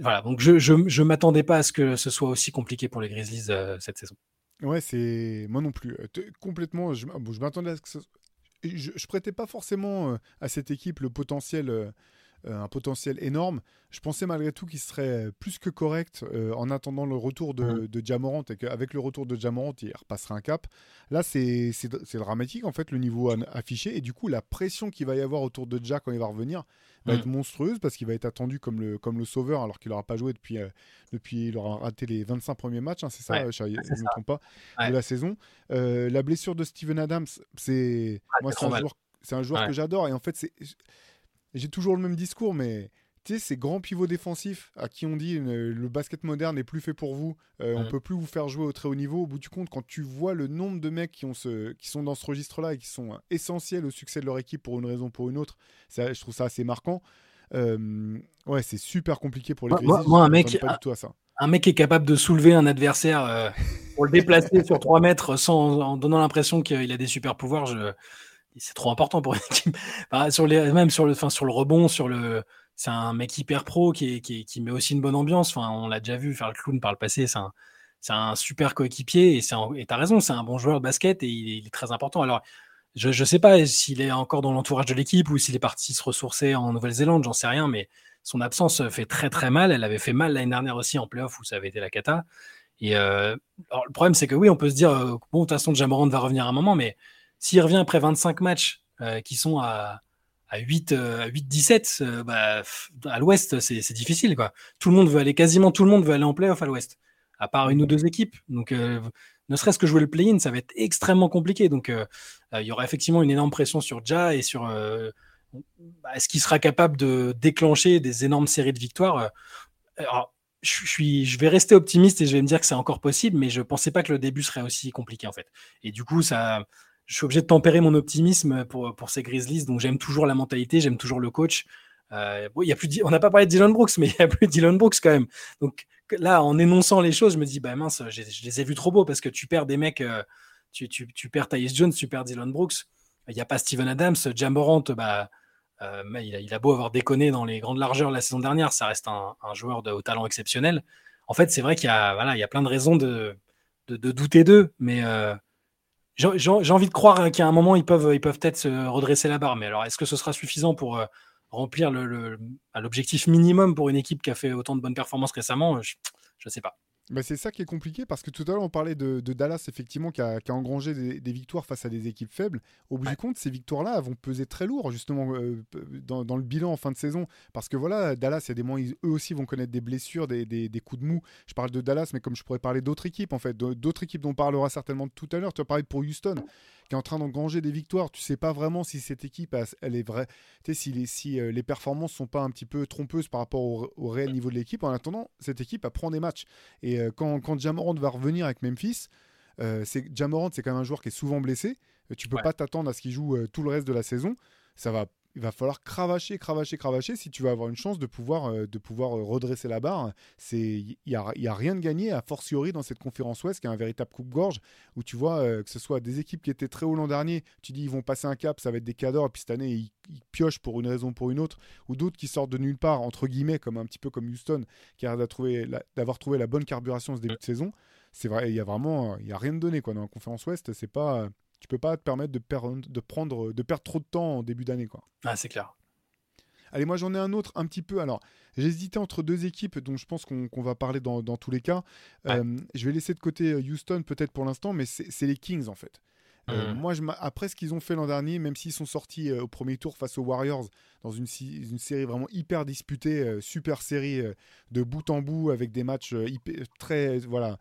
Voilà, donc je je m'attendais pas à ce que ce soit aussi compliqué pour les Grizzlies euh, cette saison. Ouais, c'est moi non plus. Complètement. Je, bon, je m'attendais à ce que je, prêtais pas forcément à cette équipe le potentiel, un potentiel énorme. Je pensais malgré tout qu'il serait euh, plus que correct euh, en attendant le retour de, de Jamorant et qu'avec le retour de Jamorant, il repassera un cap. Là, c'est c'est dr- c'est dramatique en fait le niveau affiché et du coup la pression qu'il va y avoir autour de Jack quand il va revenir va être monstrueuse parce qu'il va être attendu comme le, comme le sauveur alors qu'il n'aura pas joué depuis, euh, depuis il aura raté les 25 premiers matchs, hein, c'est ça, Ouais, euh, je ne me trompe pas, Ouais. de la saison. Euh, la blessure de Steven Adams, c'est Ah, moi c'est un mal. joueur, un joueur Ouais. que j'adore et en fait c'est j'ai toujours le même discours mais tu sais, ces grands pivots défensifs à qui on dit euh, le basket moderne n'est plus fait pour vous, euh, on Mhm. peut plus vous faire jouer au très haut niveau. Au bout du compte, quand tu vois le nombre de mecs qui, ont ce, qui sont dans ce registre-là et qui sont euh, essentiels au succès de leur équipe pour une raison ou pour une autre, ça, je trouve ça assez marquant. Euh, ouais, c'est super compliqué pour les Moi- moi- un mec- m'attendais pas un- du tout à ça. un mec qui est capable de soulever un adversaire euh, pour le déplacer sur 3 mètres sans, en donnant l'impression qu'il a des super pouvoirs, je... c'est trop important pour [LAUGHS] une équipe. Sur les, même sur le, enfin, sur le rebond, sur le, c'est un mec hyper pro qui, est- qui, met aussi une bonne ambiance. Enfin, on l'a déjà vu faire le clown par le passé. C'est un, c'est un super coéquipier et et t'as raison, c'est un bon joueur de basket et il est, très important. Alors, je ne sais pas s'il est encore dans l'entourage de l'équipe ou s'il est parti se ressourcer en Nouvelle-Zélande, j'en sais rien, mais son absence fait très très mal. Elle avait fait mal l'année dernière aussi en playoff où ça avait été la cata. Et euh, alors, le problème, c'est que oui, on peut se dire, euh, bon, de toute façon, Jamorant va revenir à un moment, mais s'il revient après 25 matchs euh, qui sont à, à 8, euh, 8-17, euh, bah, à l'ouest, c'est difficile. Quoi. Tout le monde veut aller, quasiment tout le monde veut aller en playoff à l'ouest, à part une ou deux équipes. Donc, ne serait-ce que jouer le play-in, ça va être extrêmement compliqué. Donc, il y aura effectivement une énorme pression sur Ja et sur. bah, Est-ce qu'il sera capable de déclencher des énormes séries de victoires Alors, je, suis, je vais rester optimiste et je vais me dire que c'est encore possible, mais je pensais pas que le début serait aussi compliqué en fait. Et du coup, ça, je suis obligé de tempérer mon optimisme pour, pour ces Grizzlies. Donc, j'aime toujours la mentalité, j'aime toujours le coach. Euh, y a plus, on n'a pas parlé de Dylan Brooks, mais [LAUGHS] il y a plus Dylan Brooks quand même. Donc là, en énonçant les choses, je me dis, bah mince, je les ai vus trop beaux parce que tu perds des mecs, euh, tu, tu, perds Tyus Jones, tu perds Dylan Brooks. Il n'y a pas Steven Adams, Jamorant, bah, euh, il, a, beau avoir déconné dans les grandes largeurs la saison dernière, ça reste un, joueur de haut talent exceptionnel. En fait, c'est vrai qu'il y a, voilà, il y a plein de raisons de, de, de douter d'eux, mais euh, j'ai envie de croire qu'à un moment, ils peuvent ils peuvent peut-être se redresser la barre. Mais alors, est-ce que ce sera suffisant pour euh, remplir le- le- bah, l'objectif minimum pour une équipe qui a fait autant de bonnes performances récemment? Je ne sais pas. Bah, c'est ça qui est compliqué parce que tout à l'heure on parlait de, de Dallas effectivement qui a, qui a engrangé des, des victoires face à des équipes faibles. Au bout Ouais. du compte, ces victoires-là vont peser très lourd justement euh, dans, dans le bilan en fin de saison parce que voilà, Dallas, il y a des moments ils- eux aussi vont connaître des blessures, des, des- des coups de mou. Je parle de Dallas, mais comme je pourrais parler d'autres équipes en fait, d'autres équipes dont on parlera certainement tout à l'heure. Tu as parlé pour Houston qui est en train d'engranger des victoires. Tu sais pas vraiment si cette équipe elle, est vraie, tu sais si les si euh, les performances sont pas un petit peu trompeuses par rapport au, au réel niveau de l'équipe. En attendant, cette équipe elle prend des matchs. Et euh, quand, quand Jamorant va revenir avec Memphis, euh, c'est Jamorant, c'est quand même un joueur qui est souvent blessé. Euh, tu peux Ouais. pas t'attendre à ce qu'il joue tout le reste de la saison. Ça va, il va falloir cravacher, cravacher, cravacher si tu veux avoir une chance de pouvoir, euh, de pouvoir euh, redresser la barre. C'est, il y a, y a rien de gagné a fortiori dans cette conférence Ouest qui est un véritable coupe-gorge où tu vois euh, que ce soit des équipes qui étaient très haut l'an dernier, tu dis ils vont passer un cap, ça va être des cadors, et puis cette année ils, ils piochent pour une raison ou pour une autre, ou d'autres qui sortent de nulle part entre guillemets comme un petit peu comme Houston qui a d'avoir trouvé la- bonne carburation ce début de saison. C'est vrai, il y a vraiment, il y a rien de donné quoi dans la conférence Ouest. C'est pas, tu peux pas te permettre de, perdre de, prendre, de perdre trop de temps en début d'année. Quoi. Ah, c'est clair. Allez, moi j'en ai un autre un petit peu. Alors, j'hésitais entre deux équipes dont je pense qu'on va parler dans, dans, tous les cas. Euh, je vais laisser de côté Houston peut-être pour l'instant, mais c'est les Kings en fait. Euh, mmh. Moi, je après ce qu'ils ont fait l'an dernier, même s'ils sont sortis au premier tour face aux Warriors dans une, une série vraiment hyper disputée, super série de bout en bout avec des matchs hyper, très voilà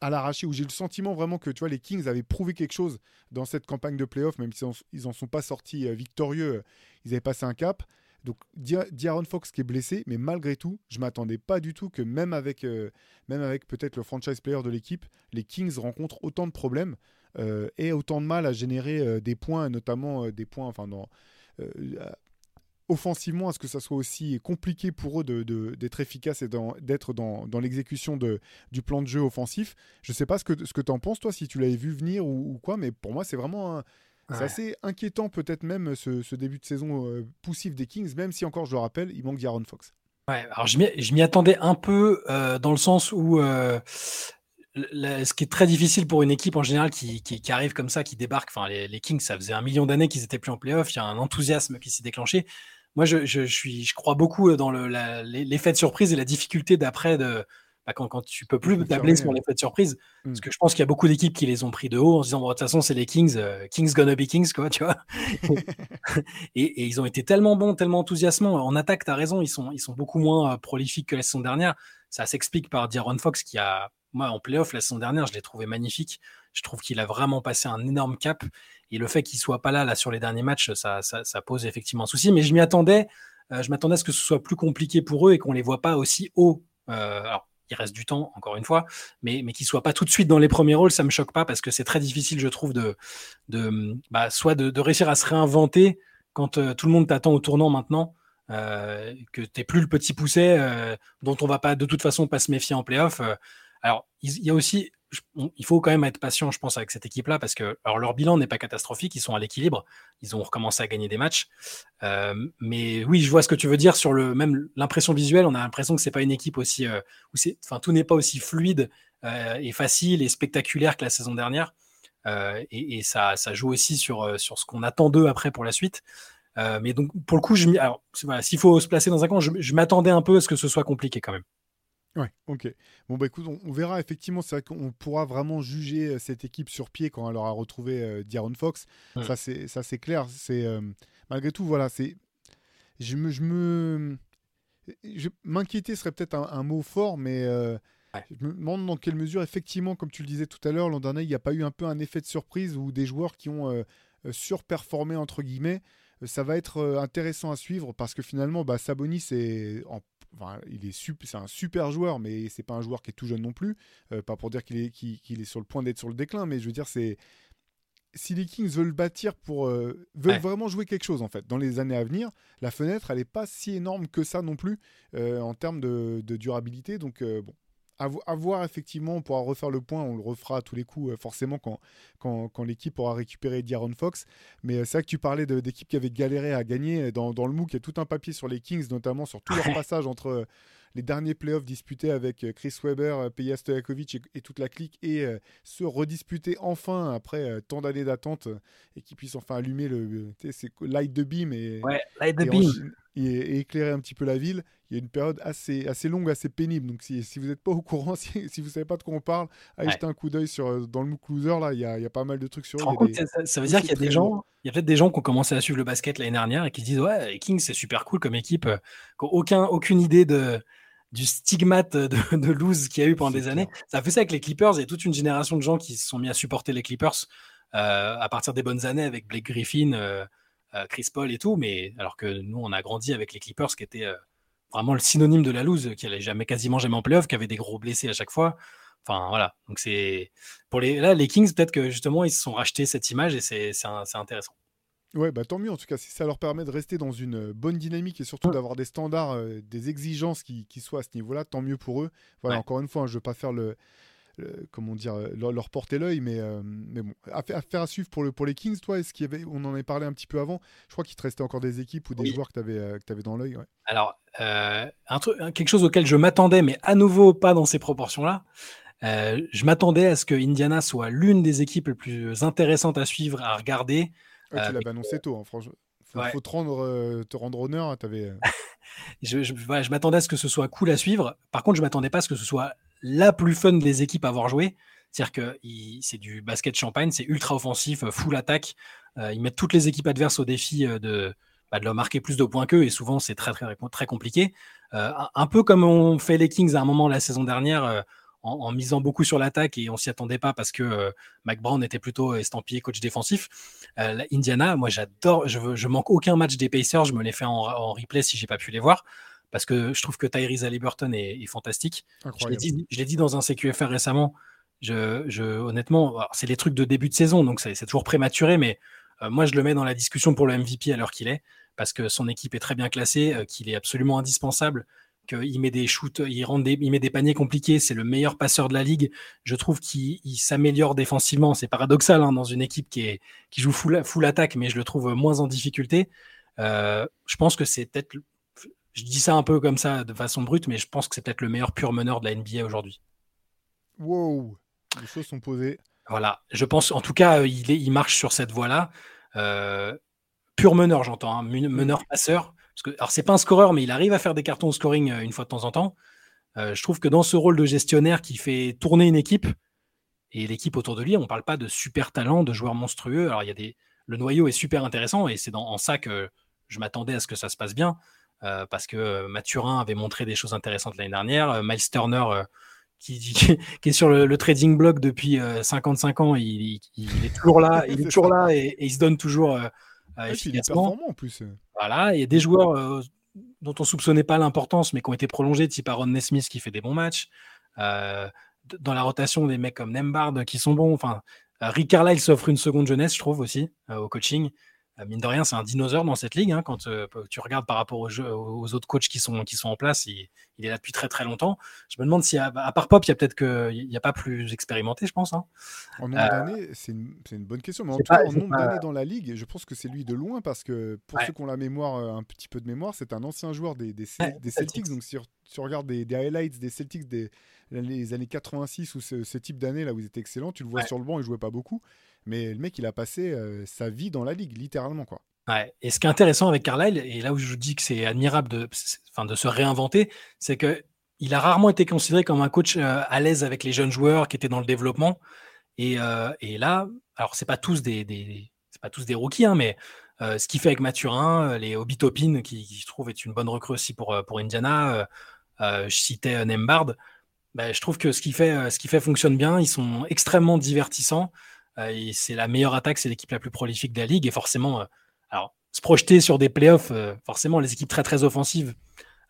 à l'arraché où j'ai le sentiment vraiment que tu vois les Kings avaient prouvé quelque chose dans cette campagne de playoff, même s'ils ils en sont pas sortis victorieux, ils avaient passé un cap. Donc D'Aaron Fox qui est blessé, mais malgré tout, je m'attendais pas du tout que même avec, euh, même avec peut-être le franchise player de l'équipe, les Kings rencontrent autant de problèmes euh, et autant de mal à générer euh, des points, notamment des points, enfin dans, offensivement, à ce que ça soit aussi compliqué pour eux d'être de, efficaces et d'être dans, dans l'exécution du plan de jeu offensif. Je sais pas ce que, ce que tu en penses, toi, si tu l'avais vu venir ou, ou, quoi, mais pour moi, c'est vraiment un, assez inquiétant peut-être même ce, début de saison euh, poussif des Kings, même si encore je le rappelle, il manque d'Aaron Fox. Ouais, alors je m'y attendais un peu euh, dans le sens où euh, ce qui est très difficile pour une équipe en général qui, qui, arrive comme ça, qui débarque, enfin les, Kings, ça faisait un million d'années qu'ils étaient plus en playoff, il y a un enthousiasme qui s'est déclenché. Moi, je, je, suis, je crois beaucoup dans l'effet de surprise et la difficulté d'après de, bah, quand, quand, tu peux plus tabler sur les faits de surprise. Parce mmh. que je pense qu'il y a beaucoup d'équipes qui les ont pris de haut en se disant, de toute façon, c'est les Kings, euh, Kings gonna be Kings, quoi, [LAUGHS] tu vois. [LAUGHS] et, ils ont été tellement bons, tellement enthousiasmants. En attaque, tu as raison, ils sont, ils sont beaucoup moins euh, prolifiques que la saison dernière. Ça s'explique par D'Aaron Fox qui a, moi, en playoff, la saison dernière, je l'ai trouvé magnifique. Je trouve qu'il a vraiment passé un énorme cap. Et le fait qu'il soit pas là, là, sur les derniers matchs, ça, ça, pose effectivement un souci. Mais je m'y attendais. Euh, je m'attendais à ce que ce soit plus compliqué pour eux et qu'on les voit pas aussi haut. alors, il reste du temps, encore une fois, mais, mais qu'il soit pas tout de suite dans les premiers rôles, ça me choque pas parce que c'est très difficile, je trouve, de, de bah, soit de, réussir à se réinventer quand euh, tout le monde t'attend au tournant maintenant, euh, que t'es plus le petit pousset euh, dont on va pas de toute façon pas se méfier en playoff. Alors, il y a aussi il faut quand même être patient, je pense, avec cette équipe-là, parce que alors, leur bilan n'est pas catastrophique, ils sont à l'équilibre, ils ont recommencé à gagner des matchs. Euh, mais oui, je vois ce que tu veux dire sur le même l'impression visuelle. On a l'impression que c'est pas une équipe aussi euh, où enfin, tout n'est pas aussi fluide euh, et facile et spectaculaire que la saison dernière. Et, ça, ça joue aussi sur, sur ce qu'on attend d'eux après pour la suite. mais donc, pour le coup, je alors, voilà, s'il faut se placer dans un coin, je m'attendais un peu à ce que ce soit compliqué quand même. Ouais, ok. Bon, bah écoute, on, verra effectivement. C'est vrai qu'on pourra vraiment juger euh, cette équipe sur pied quand elle aura retrouvé euh, D'Aaron Fox. Ça, c'est, ça, c'est clair. C'est, euh, malgré tout, voilà, c'est. Je me. Je me... Je... M'inquiéter serait peut-être un, mot fort, mais je me demande dans quelle mesure, effectivement, comme tu le disais tout à l'heure, l'an dernier, il n'y a pas eu un peu un effet de surprise ou des joueurs qui ont surperformé, entre guillemets. Ça va être intéressant à suivre parce que finalement, bah, Sabonis est en il est c'est un super joueur, mais c'est pas un joueur qui est tout jeune non plus. Euh, pas pour dire qu'il est, qu'il, est sur le point d'être sur le déclin, mais je veux dire, c'est si les Kings veulent bâtir pour euh, veulent vraiment jouer quelque chose en fait dans les années à venir, la fenêtre elle est pas si énorme que ça non plus euh, en termes de, de durabilité. Donc bon, à, voir effectivement, on pourra refaire le point, on le refera à tous les coups euh, forcément quand, quand, l'équipe aura récupéré D'Aaron Fox. Mais euh, c'est vrai que tu parlais d'équipes qui avaient galéré à gagner. Dans, dans le MOOC, il y a tout un papier sur les Kings, notamment sur tout leur passage entre les derniers playoffs disputés avec euh, Chris Webber, euh, Peja Stojakovic et, toute la clique et euh, se redisputer enfin après tant d'années d'attente et qu'ils puissent enfin allumer le light de beam et, et, éclairer un petit peu la ville. Il y a une période assez, assez longue, assez pénible. Donc si, si vous n'êtes pas au courant, [LAUGHS] si, si vous ne savez pas de quoi on parle, allez jeter un coup d'œil sur dans le MOOC Loser. Là, il y a, il y a pas mal de trucs sur. ça, ça, veut dire qu'il y a des gens, il y a peut-être des gens qui ont commencé à suivre le basket l'année dernière et qui se disent ouais, Kings c'est super cool comme équipe, qui aucun, aucune idée de du stigmate de, de lose qu'il y a eu pendant des années. Ça fait ça avec les Clippers. Il y a toute une génération de gens qui se sont mis à supporter les Clippers euh, à partir des bonnes années avec Blake Griffin, euh, euh, Chris Paul et tout. Mais alors que nous, on a grandi avec les Clippers qui étaient vraiment le synonyme de la lose, qui allait jamais, quasiment jamais en playoff, qui avait des gros blessés à chaque fois. Enfin voilà. Donc c'est pour les là les Kings peut-être que justement ils se sont rachetés cette image et c'est intéressant. Ouais, bah tant mieux en tout cas, si ça leur permet de rester dans une euh, bonne dynamique et surtout d'avoir des standards, euh, des exigences qui, qui, soient à ce niveau-là, tant mieux pour eux. Voilà, encore une fois, hein, je ne veux pas faire le, comment dire, euh, leur, porter l'œil, mais, mais bon, affaire à suivre pour, le, pour les Kings, toi, est-ce qu'il y avait, on en avait parlé un petit peu avant, je crois qu'il te restait encore des équipes ou des joueurs que tu avais, avais, dans l'œil. Alors, un truc, quelque chose auquel je m'attendais, mais à nouveau pas dans ces proportions-là, Euh, je m'attendais à ce que Indiana soit l'une des équipes les plus intéressantes à suivre, à regarder. Ouais, Euh, tu l'avais annoncé tôt, hein, franchement. Faut, Ouais. faut te, rendre, euh, te rendre honneur. hein, t'avais, euh, [LAUGHS] Je, je m'attendais à ce que ce soit cool à suivre. Par contre, je m'attendais pas à ce que ce soit la plus fun des équipes à avoir joué. C'est-à-dire que c'est du basket champagne, c'est ultra offensif, euh, full attaque. Euh, ils mettent toutes les équipes adverses au défi euh, de, bah, de leur marquer plus de points qu'eux, et souvent c'est très, très, très compliqué. Un, peu comme on fait les Kings à un moment la saison dernière, en, misant beaucoup sur l'attaque, et on s'y attendait pas parce que Mac était plutôt estampillé coach défensif. Indiana, moi j'adore, je, je manque aucun match des Pacers, je me les fais en, en replay si j'ai pas pu les voir, parce que je trouve que Tyrese Halliburton est, est fantastique. Je l'ai incroyable. dit, je l'ai dit dans un CQFR récemment. Je, je, honnêtement, c'est les trucs de début de saison, donc c'est toujours prématuré, mais euh, moi je le mets dans la discussion pour le MVP à l'heure qu'il est, parce que son équipe est très bien classée, euh, qu'il est absolument indispensable, qu'il met des shoots, il, rend des, il met des paniers compliqués, c'est le meilleur passeur de la ligue. Je trouve qu'il il s'améliore défensivement. C'est paradoxal hein, dans une équipe qui, est, qui joue full, full attaque, mais je le trouve moins en difficulté. Euh, je pense que c'est peut-être. Je dis ça un peu comme ça de façon brute, mais je pense que c'est peut-être le meilleur pur meneur de la NBA aujourd'hui. Wow, les choses sont posées. Voilà, je pense, en tout cas, euh, il, est, il marche sur cette voie-là. Euh, pur meneur, j'entends, hein, men- meneur passeur. Parce que, alors, c'est pas un scoreur, mais il arrive à faire des cartons au scoring euh, une fois de temps en temps. Euh, je trouve que dans ce rôle de gestionnaire qui fait tourner une équipe, et l'équipe autour de lui, on parle pas de super talent, de joueurs monstrueux. Alors, il y a des, le noyau est super intéressant, et c'est dans, en ça que je m'attendais à ce que ça se passe bien. Euh, parce que euh, Mathurin avait montré des choses intéressantes l'année dernière. Euh, Miles Turner, qui, [LAUGHS] qui- qui est sur le, le trading block depuis euh, 55 ans, il, il- il est toujours là, [LAUGHS] il est toujours là et, et il se donne toujours Ouais, il est efficacement. performant en plus. Voilà, il y a des joueurs dont on soupçonnait pas l'importance, mais qui ont été prolongés, type Aaron Nesmith qui fait des bons matchs. Euh, dans la rotation, des mecs comme Nembard qui sont bons. Enfin, Rick Carlisle s'offre une seconde jeunesse, je trouve aussi, euh, au coaching. Euh, mine de rien, c'est un dinosaure dans cette ligue. hein, quand euh, tu regardes par rapport aux, jeux- aux autres coachs qui sont, qui sont en place, il, il est là depuis très très longtemps. Je me demande si, à, à part Pop, il y a peut-être que il n'y a pas plus expérimenté, je pense. hein. En nombre Euh, d'années, c'est une, bonne question. Mais en tout cas, en nombre pas- d'années dans la ligue, je pense que c'est lui de loin parce que pour Ouais. ceux qui ont la mémoire, euh, un petit peu de mémoire, c'est un ancien joueur des, des, Ouais, des des Celtics. Donc si, si on regarde des, des highlights des Celtics des les années 86 ou ce, ce type d'année là où ils étaient excellents, tu le vois Ouais. sur le banc, il jouait pas beaucoup. Mais le mec, il a passé euh, sa vie dans la ligue, littéralement quoi. Ouais. Et ce qui est intéressant avec Carlisle, et là où je vous dis que c'est admirable de, enfin, de se réinventer, c'est que il a rarement été considéré comme un coach euh, à l'aise avec les jeunes joueurs qui étaient dans le développement. Et, euh, là, alors c'est pas tous des, c'est pas tous des rookies, hein, mais ce qu'il fait avec Mathurin, les Obi Toppin, qui, qui je trouve est une bonne recrue aussi pour, pour Indiana. je citais Nembard. Ben, je trouve que ce qu'il fait, ce qu'il fait fonctionne bien. Ils sont extrêmement divertissants. Euh, c'est la meilleure attaque, c'est l'équipe la plus prolifique de la ligue. Et forcément, euh, alors, se projeter sur des playoffs, euh, forcément, les équipes très très offensives,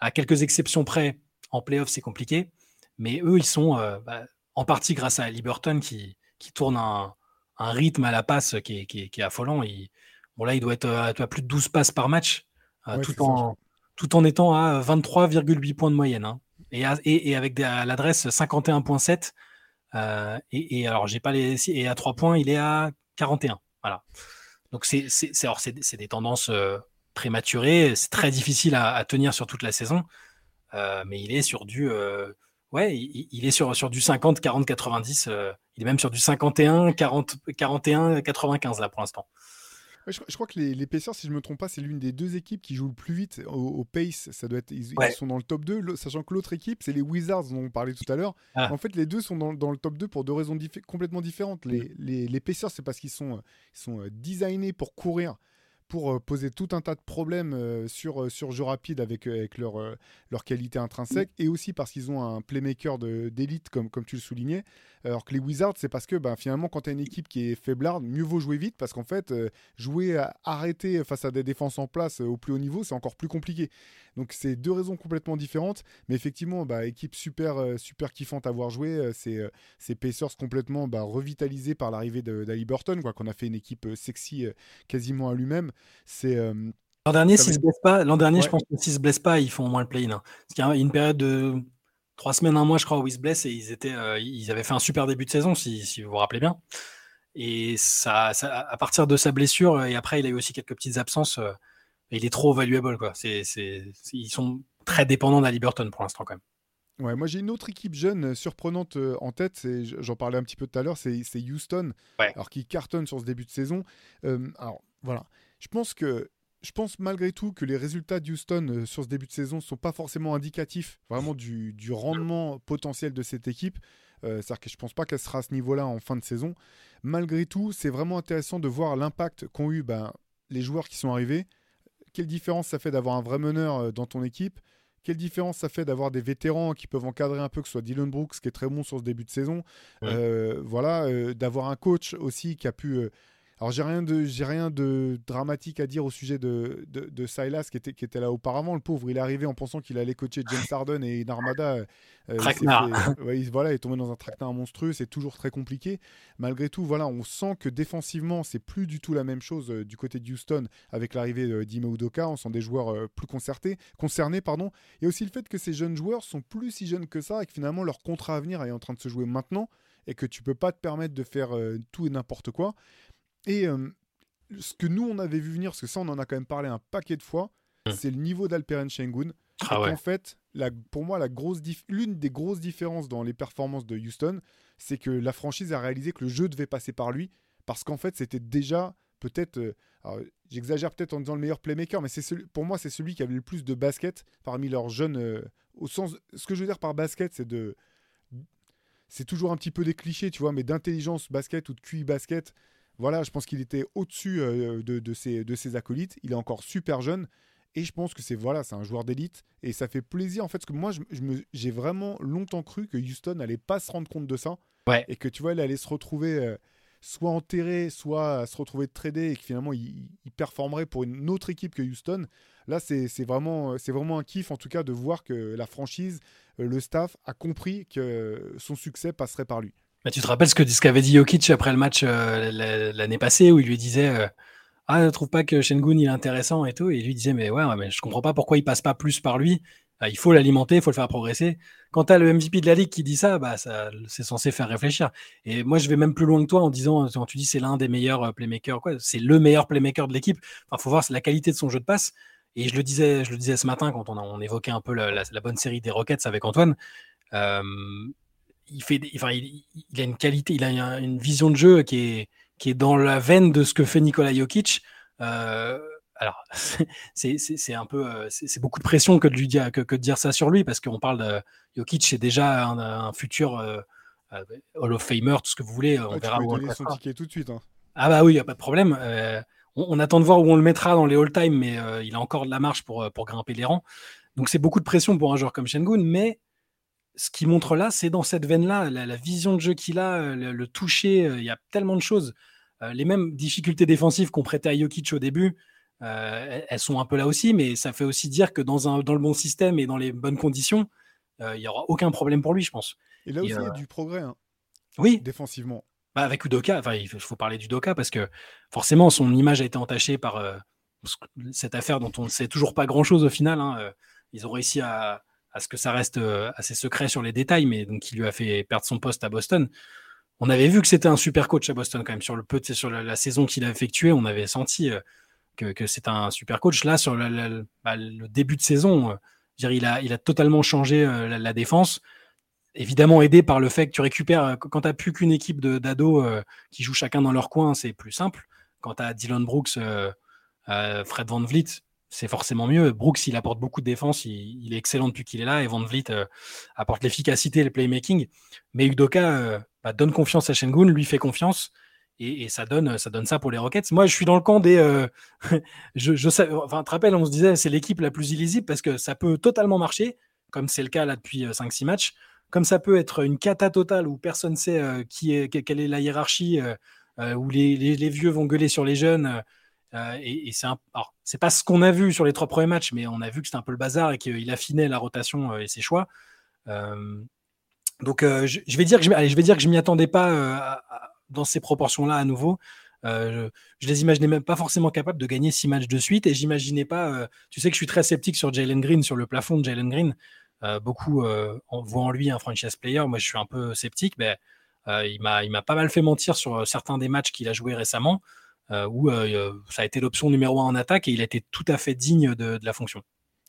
à quelques exceptions près, en playoffs, c'est compliqué. Mais eux, ils sont euh, bah, en partie grâce à Liberton qui, qui tourne un, un rythme à la passe qui est, qui est- qui est affolant. Il- bon, là, il doit être à, à plus de 12 passes par match, Ouais, tout, en, tout en étant à 23,8 points de moyenne. hein. Et, à- et, et avec des- à l'adresse 51.7. euh, et, et alors, j'ai pas les. Et à 3 points, il est à 41. Voilà. Donc, c'est des tendances euh, prématurées. C'est très difficile à, tenir sur toute la saison. Euh, mais il est sur du. euh, ouais, il est sur, sur du 50, 40, 90. euh, il est même sur du 51, 40, 41, 95 là pour l'instant. Ouais, je, je crois que les, Pacers, si je me trompe pas, c'est l'une des deux équipes qui joue le plus vite au, au pace. Ça doit être, ils, sont dans le top 2, le- sachant que l'autre équipe, c'est les Wizards dont on parlait tout à l'heure. Ah. En fait, les deux sont dans, dans le top 2 pour deux raisons diffé- complètement différentes. Mm. Les, les, les Pacers, c'est parce qu'ils sont, euh, ils sont euh, designés pour courir, pour euh, poser tout un tas de problèmes sur, sur jeu rapide avec, avec leur, leur qualité intrinsèque, Mm. et aussi parce qu'ils ont un playmaker d'élite, comme, comme tu le soulignais. Alors que les Wizards, c'est parce que ben, finalement, quand tu as une équipe qui est faiblarde, mieux vaut jouer vite, parce qu'en fait, euh, jouer à arrêter face à des défenses en place euh, au plus haut niveau, c'est encore plus compliqué. Donc c'est deux raisons complètement différentes, mais effectivement, bah, équipe super euh, super kiffante à voir jouer, c'est c'est Pacers complètement bah, revitalisé par l'arrivée d'Ali Burton, quoi, qu'on a fait une équipe sexy quasiment à lui-même. C'est L'an dernier, s'ils se blessent pas, l'an dernier, Ouais. je pense que s'ils se blessent pas, ils font au moins le play-in. hein. Parce qu'il y a une période de trois semaines, un mois, je crois, où ils se blessent et ils étaient, euh, ils avaient fait un super début de saison, si, si vous vous rappelez bien. Et ça, ça- à partir de sa blessure, euh, et après, il a eu aussi quelques petites absences. euh, il est trop valuable, quoi. C'est, c'est, c'est- ils sont très dépendants d'Ali Burton pour l'instant, quand même. Ouais, moi j'ai une autre équipe jeune surprenante en tête, c'est- j'en parlais un petit peu tout à l'heure, c'est c'est Houston, Ouais. alors qui cartonne sur ce début de saison. Euh, alors voilà, je pense que je pense malgré tout que les résultats de Houston euh, sur ce début de saison sont pas forcément indicatifs vraiment du, du rendement potentiel de cette équipe. Euh, C'est-à-dire que je pense pas qu'elle sera à ce niveau-là en fin de saison. Malgré tout, c'est vraiment intéressant de voir l'impact qu'ont eu ben, les joueurs qui sont arrivés. Quelle différence ça fait d'avoir un vrai meneur euh, dans ton équipe? Quelle différence ça fait d'avoir des vétérans qui peuvent encadrer un peu, que ce soit Dylan Brooks qui est très bon sur ce début de saison, Ouais. Euh, voilà, euh, d'avoir un coach aussi qui a pu. euh, alors j'ai rien de j'ai rien de dramatique à dire au sujet de, de, de Silas qui était qui était là auparavant. Le pauvre, il est arrivé en pensant qu'il allait coacher James [LAUGHS] Harden et une armada. euh, il s'est Traquenard. fait- ouais, il- voilà, il est tombé dans un traquenard monstrueux. C'est toujours très compliqué. Malgré tout, voilà, on sent que défensivement, c'est plus du tout la même chose euh, du côté de Houston avec l'arrivée de d'Ime Udoka. On sent des joueurs euh, plus concertés, concernés, pardon. A aussi le fait que ces jeunes joueurs sont plus si jeunes que ça et que finalement leur contrat à venir est en train de se jouer maintenant et que tu peux pas te permettre de faire euh, tout et n'importe quoi. Et euh, ce que nous on avait vu venir, parce que ça on en a quand même parlé un paquet de fois, Mm. c'est le niveau d'Alperen Sengun. Ah ouais. qu'en fait, la, pour moi, l'une des grosses différences dans les performances de Houston, c'est que la franchise a réalisé que le jeu devait passer par lui, parce qu'en fait, c'était déjà peut-être, euh, j'exagère peut-être en disant le meilleur playmaker, mais c'est pour moi, c'est celui qui avait le plus de basket parmi leurs jeunes. euh, au sens, ce que je veux dire par basket, c'est de, c'est toujours un petit peu des clichés, tu vois, mais d'intelligence basket ou de QI basket. Voilà, je pense qu'il était au-dessus euh, de, de ses, de ses acolytes. Il est encore super jeune. Et je pense que c'est voilà, c'est un joueur d'élite et ça fait plaisir en fait parce que moi je, je me- j'ai vraiment longtemps cru que Houston allait pas se rendre compte de ça Ouais. et que tu vois, il allait se retrouver euh, soit enterré, soit se retrouver tradé et que finalement il, il performerait pour une autre équipe que Houston. Là, c'est c'est vraiment, c'est vraiment un kiff en tout cas de voir que la franchise, euh, le staff a compris que son succès passerait par lui. Bah, tu te rappelles ce que ce qu'avait dit Jokic après le match euh, la- l'année passée où il lui disait euh, Ah, je trouve pas que Shengun il est intéressant et tout. Et lui disait Mais ouais, mais je comprends pas pourquoi il passe pas plus par lui. Ah, il faut l'alimenter, il faut le faire progresser. Quand tu as le MVP de la ligue qui dit ça, bah, ça c'est censé faire réfléchir. Et moi, je vais même plus loin que toi en disant Quand tu dis c'est l'un des meilleurs euh, playmakers, c'est le meilleur playmaker de l'équipe. Enfin, faut voir la qualité de son jeu de passe. Et je le disais, ce matin quand on, a- évoquait un peu la, bonne série des Rockets avec Antoine. Euh, il fait, enfin, il, il a une qualité, il a une, une vision de jeu qui est, qui est dans la veine de ce que fait Nikola Jokic. Euh, alors, [LAUGHS] c'est un peu, euh, c'est beaucoup de pression que de lui dire, que, que de dire ça sur lui, parce qu'on parle de Jokic, c'est déjà un, un futur euh, Hall of Famer, tout ce que vous voulez. On Ouais, tu verra peux lui où on son ticket tout de suite. hein. Ah bah oui, il n'y a pas de problème. Euh, on, on attend de voir où on le mettra dans les all-time, mais il a encore de la marche pour, pour grimper les rangs. Donc c'est beaucoup de pression pour un joueur comme Shengun, mais ce qui montre là, c'est dans cette veine-là, la, la vision de jeu qu'il a, euh, le, le toucher, euh, il y a tellement de choses. Euh, les mêmes difficultés défensives qu'on prêtait à Jokic au début, euh, elles- sont un peu là aussi, mais ça fait aussi dire que dans, un, dans le bon système et dans les bonnes conditions, euh, il n'y aura aucun problème pour lui, je pense. Et là Et, aussi, il y a du progrès hein, Oui, défensivement. bah, avec Udoka, enfin, il faut parler d'Udoka parce que forcément, son image a été entachée par cette affaire dont on ne sait toujours pas grand-chose au final. hein. Ils ont réussi à, à ce que ça reste euh, assez secret sur les détails, mais donc qui lui a fait perdre son poste à Boston. On avait vu que c'était un super coach à Boston quand même sur le peu, sur la, saison qu'il a effectuée, on avait senti euh, que, que c'était un super coach. Là, sur bah, le début de saison, euh, il a, totalement changé la, défense évidemment aidé par le fait que tu récupères, quand tu n'as plus qu'une équipe d'ados qui jouent chacun dans leur coin, c'est plus simple. Quand tu Dylan Brooks, Fred Van Vliet, c'est forcément mieux. Brooks, il apporte beaucoup de défense, il, est excellent depuis qu'il est là, et Van Vliet euh, apporte l'efficacité et le playmaking. Mais Udoka euh, bah, donne confiance à Shengun, lui fait confiance, et, ça, donne, ça donne ça pour les Rockets. Moi, je suis dans le camp des. euh, [LAUGHS] je, sais, enfin, te rappelles, on se disait, c'est l'équipe la plus illisible parce que ça peut totalement marcher, comme c'est le cas là depuis 5-6 matchs comme ça peut être une cata totale où personne ne sait euh, qui est, que- quelle est la hiérarchie, euh, euh, où les vieux vont gueuler sur les jeunes. Euh, et c'est un- alors, c'est pas ce qu'on a vu sur les trois premiers matchs, mais on a vu que c'était un peu le bazar et qu'il affinait la rotation euh, et ses choix. Euh, donc, euh, je, vais dire que je, allez, je vais dire que je m'y attendais pas dans ces proportions-là à nouveau. Je, je les imaginais même pas forcément capables de gagner six matchs de suite et j'imaginais pas. tu sais que je suis très sceptique sur Jalen Green, sur le plafond de Jalen Green. Beaucoup en, voient en lui un franchise player. Moi, je suis un peu sceptique. Mais, il m'a pas mal fait mentir sur certains des matchs qu'il a joués récemment, où euh, ça a été l'option numéro un en attaque et il a été tout à fait digne de, de la fonction.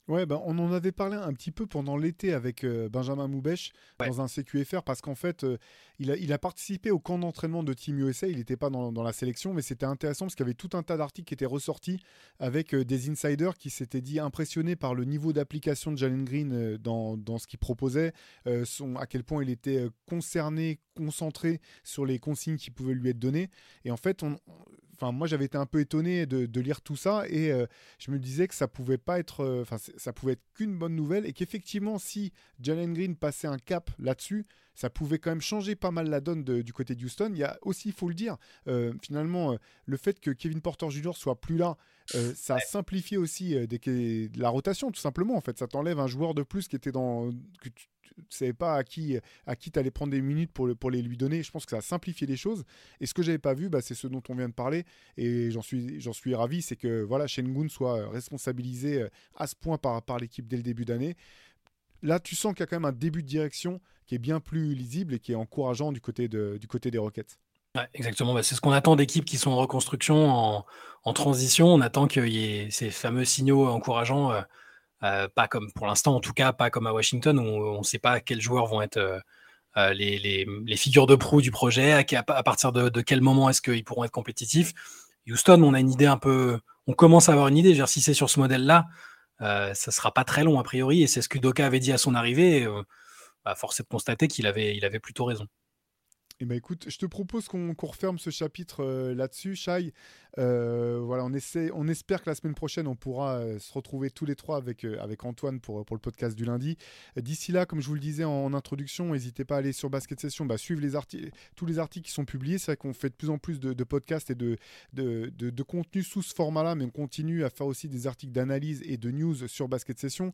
Ouais, ben, on en avait parlé un petit peu pendant l'été avec euh, Benjamin Moubèche Ouais. dans un CQFR parce qu'en fait, euh, il, a, il a participé au camp d'entraînement de Team USA. Il n'était pas dans, dans la sélection, mais c'était intéressant parce qu'il y avait tout un tas d'articles qui étaient ressortis avec euh, des insiders qui s'étaient dit impressionnés par le niveau d'application de Jalen Green euh, dans, dans ce qu'il proposait, euh, son, à quel point il était euh, concerné, concentré sur les consignes qui pouvaient lui être données. Et en fait, on, enfin, moi j'avais été un peu étonné de, de lire tout ça et euh, je me disais que ça pouvait pas être, euh, enfin ça pouvait être qu'une bonne nouvelle et qu'effectivement si Jalen Green passait un cap là-dessus, ça pouvait quand même changer pas mal la donne de- du côté de Houston. Il y a aussi, il faut le dire, euh, finalement euh, le fait que Kevin Porter Jr. soit plus là, euh, ça simplifie aussi des- la rotation tout simplement. En fait, ça t'enlève un joueur de plus qui était dans que tu, tu savais pas à qui à qui t'allais prendre des minutes pour, le- pour les lui donner. Je pense que ça a simplifié les choses. Et ce que j'avais pas vu, bah, c'est ce dont on vient de parler. Et j'en suis, j'en suis ravi, c'est que voilà, Shengun soit responsabilisé euh, à ce point par, l'équipe dès le début d'année. Là, tu sens qu'il y a quand même un début de direction qui est bien plus lisible et qui est encourageant du côté, des Rockets. Exactement. Bah, c'est ce qu'on attend d'équipes qui sont en reconstruction, en, en transition. On attend qu'il y ait ces fameux signaux encourageants, euh, euh, pas comme pour l'instant, en tout cas, pas comme à Washington, où on ne sait pas quels joueurs vont être euh, euh, les, figures de proue du projet, à, partir de, quel moment est-ce qu'ils pourront être compétitifs. Houston, on a une idée un peu. On commence à avoir une idée. Si c'est sur ce modèle-là, euh, ça sera pas très long a priori. Et c'est ce que Doka avait dit à son arrivée. Bah, force est de constater qu'il avait, il avait plutôt raison. Eh ben écoute, je te propose qu'on referme ce chapitre euh, là-dessus, Shai. Euh, voilà, on, essaie, on espère que la semaine prochaine, on pourra euh, se retrouver tous les trois avec, avec Antoine pour, pour le podcast du lundi. D'ici là, comme je vous le disais en, en introduction, n'hésitez pas à aller sur Basket Session, bah, suivre tous les articles qui sont publiés. C'est vrai qu'on fait de plus en plus de, podcasts et de, de, de, contenu sous ce format-là, mais on continue à faire aussi des articles d'analyse et de news sur Basket Session.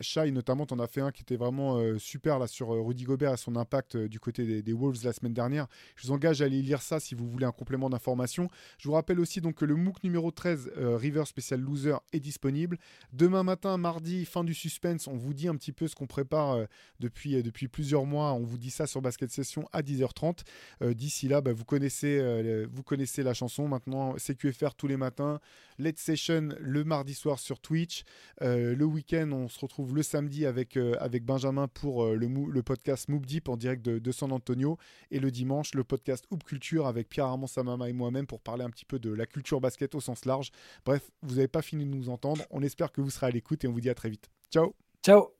Shai, notamment, t'en as fait un qui était vraiment super là sur Rudy Gobert et son impact du côté des Wolves la semaine dernière. Je vous engage à aller lire ça si vous voulez un complément d'information. Je vous rappelle aussi donc que le MOOC numéro 13, euh, River Special Loser, est disponible. Demain matin, mardi, fin du suspense, on vous dit un petit peu ce qu'on prépare euh, depuis, euh, depuis plusieurs mois. On vous dit ça sur Basket Session à 10h30. Euh, D'ici là, bah, vous, connaissez, vous connaissez la chanson. Maintenant, CQFR tous les matins. Let's Session le mardi soir sur Twitch. Le week-end, on se retrouve le samedi avec, avec Benjamin pour le, le podcast Moop Deep en direct de San Antonio. Et le dimanche, le podcast Hoop Culture avec Pierre Armand Samama et moi-même pour parler un petit peu de la culture basket au sens large. Bref, vous n'avez pas fini de nous entendre. On espère que vous serez à l'écoute et on vous dit à très vite. Ciao Ciao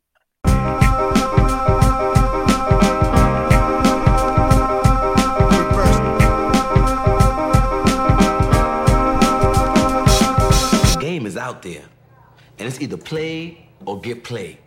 game is out there, and it's either play or get played.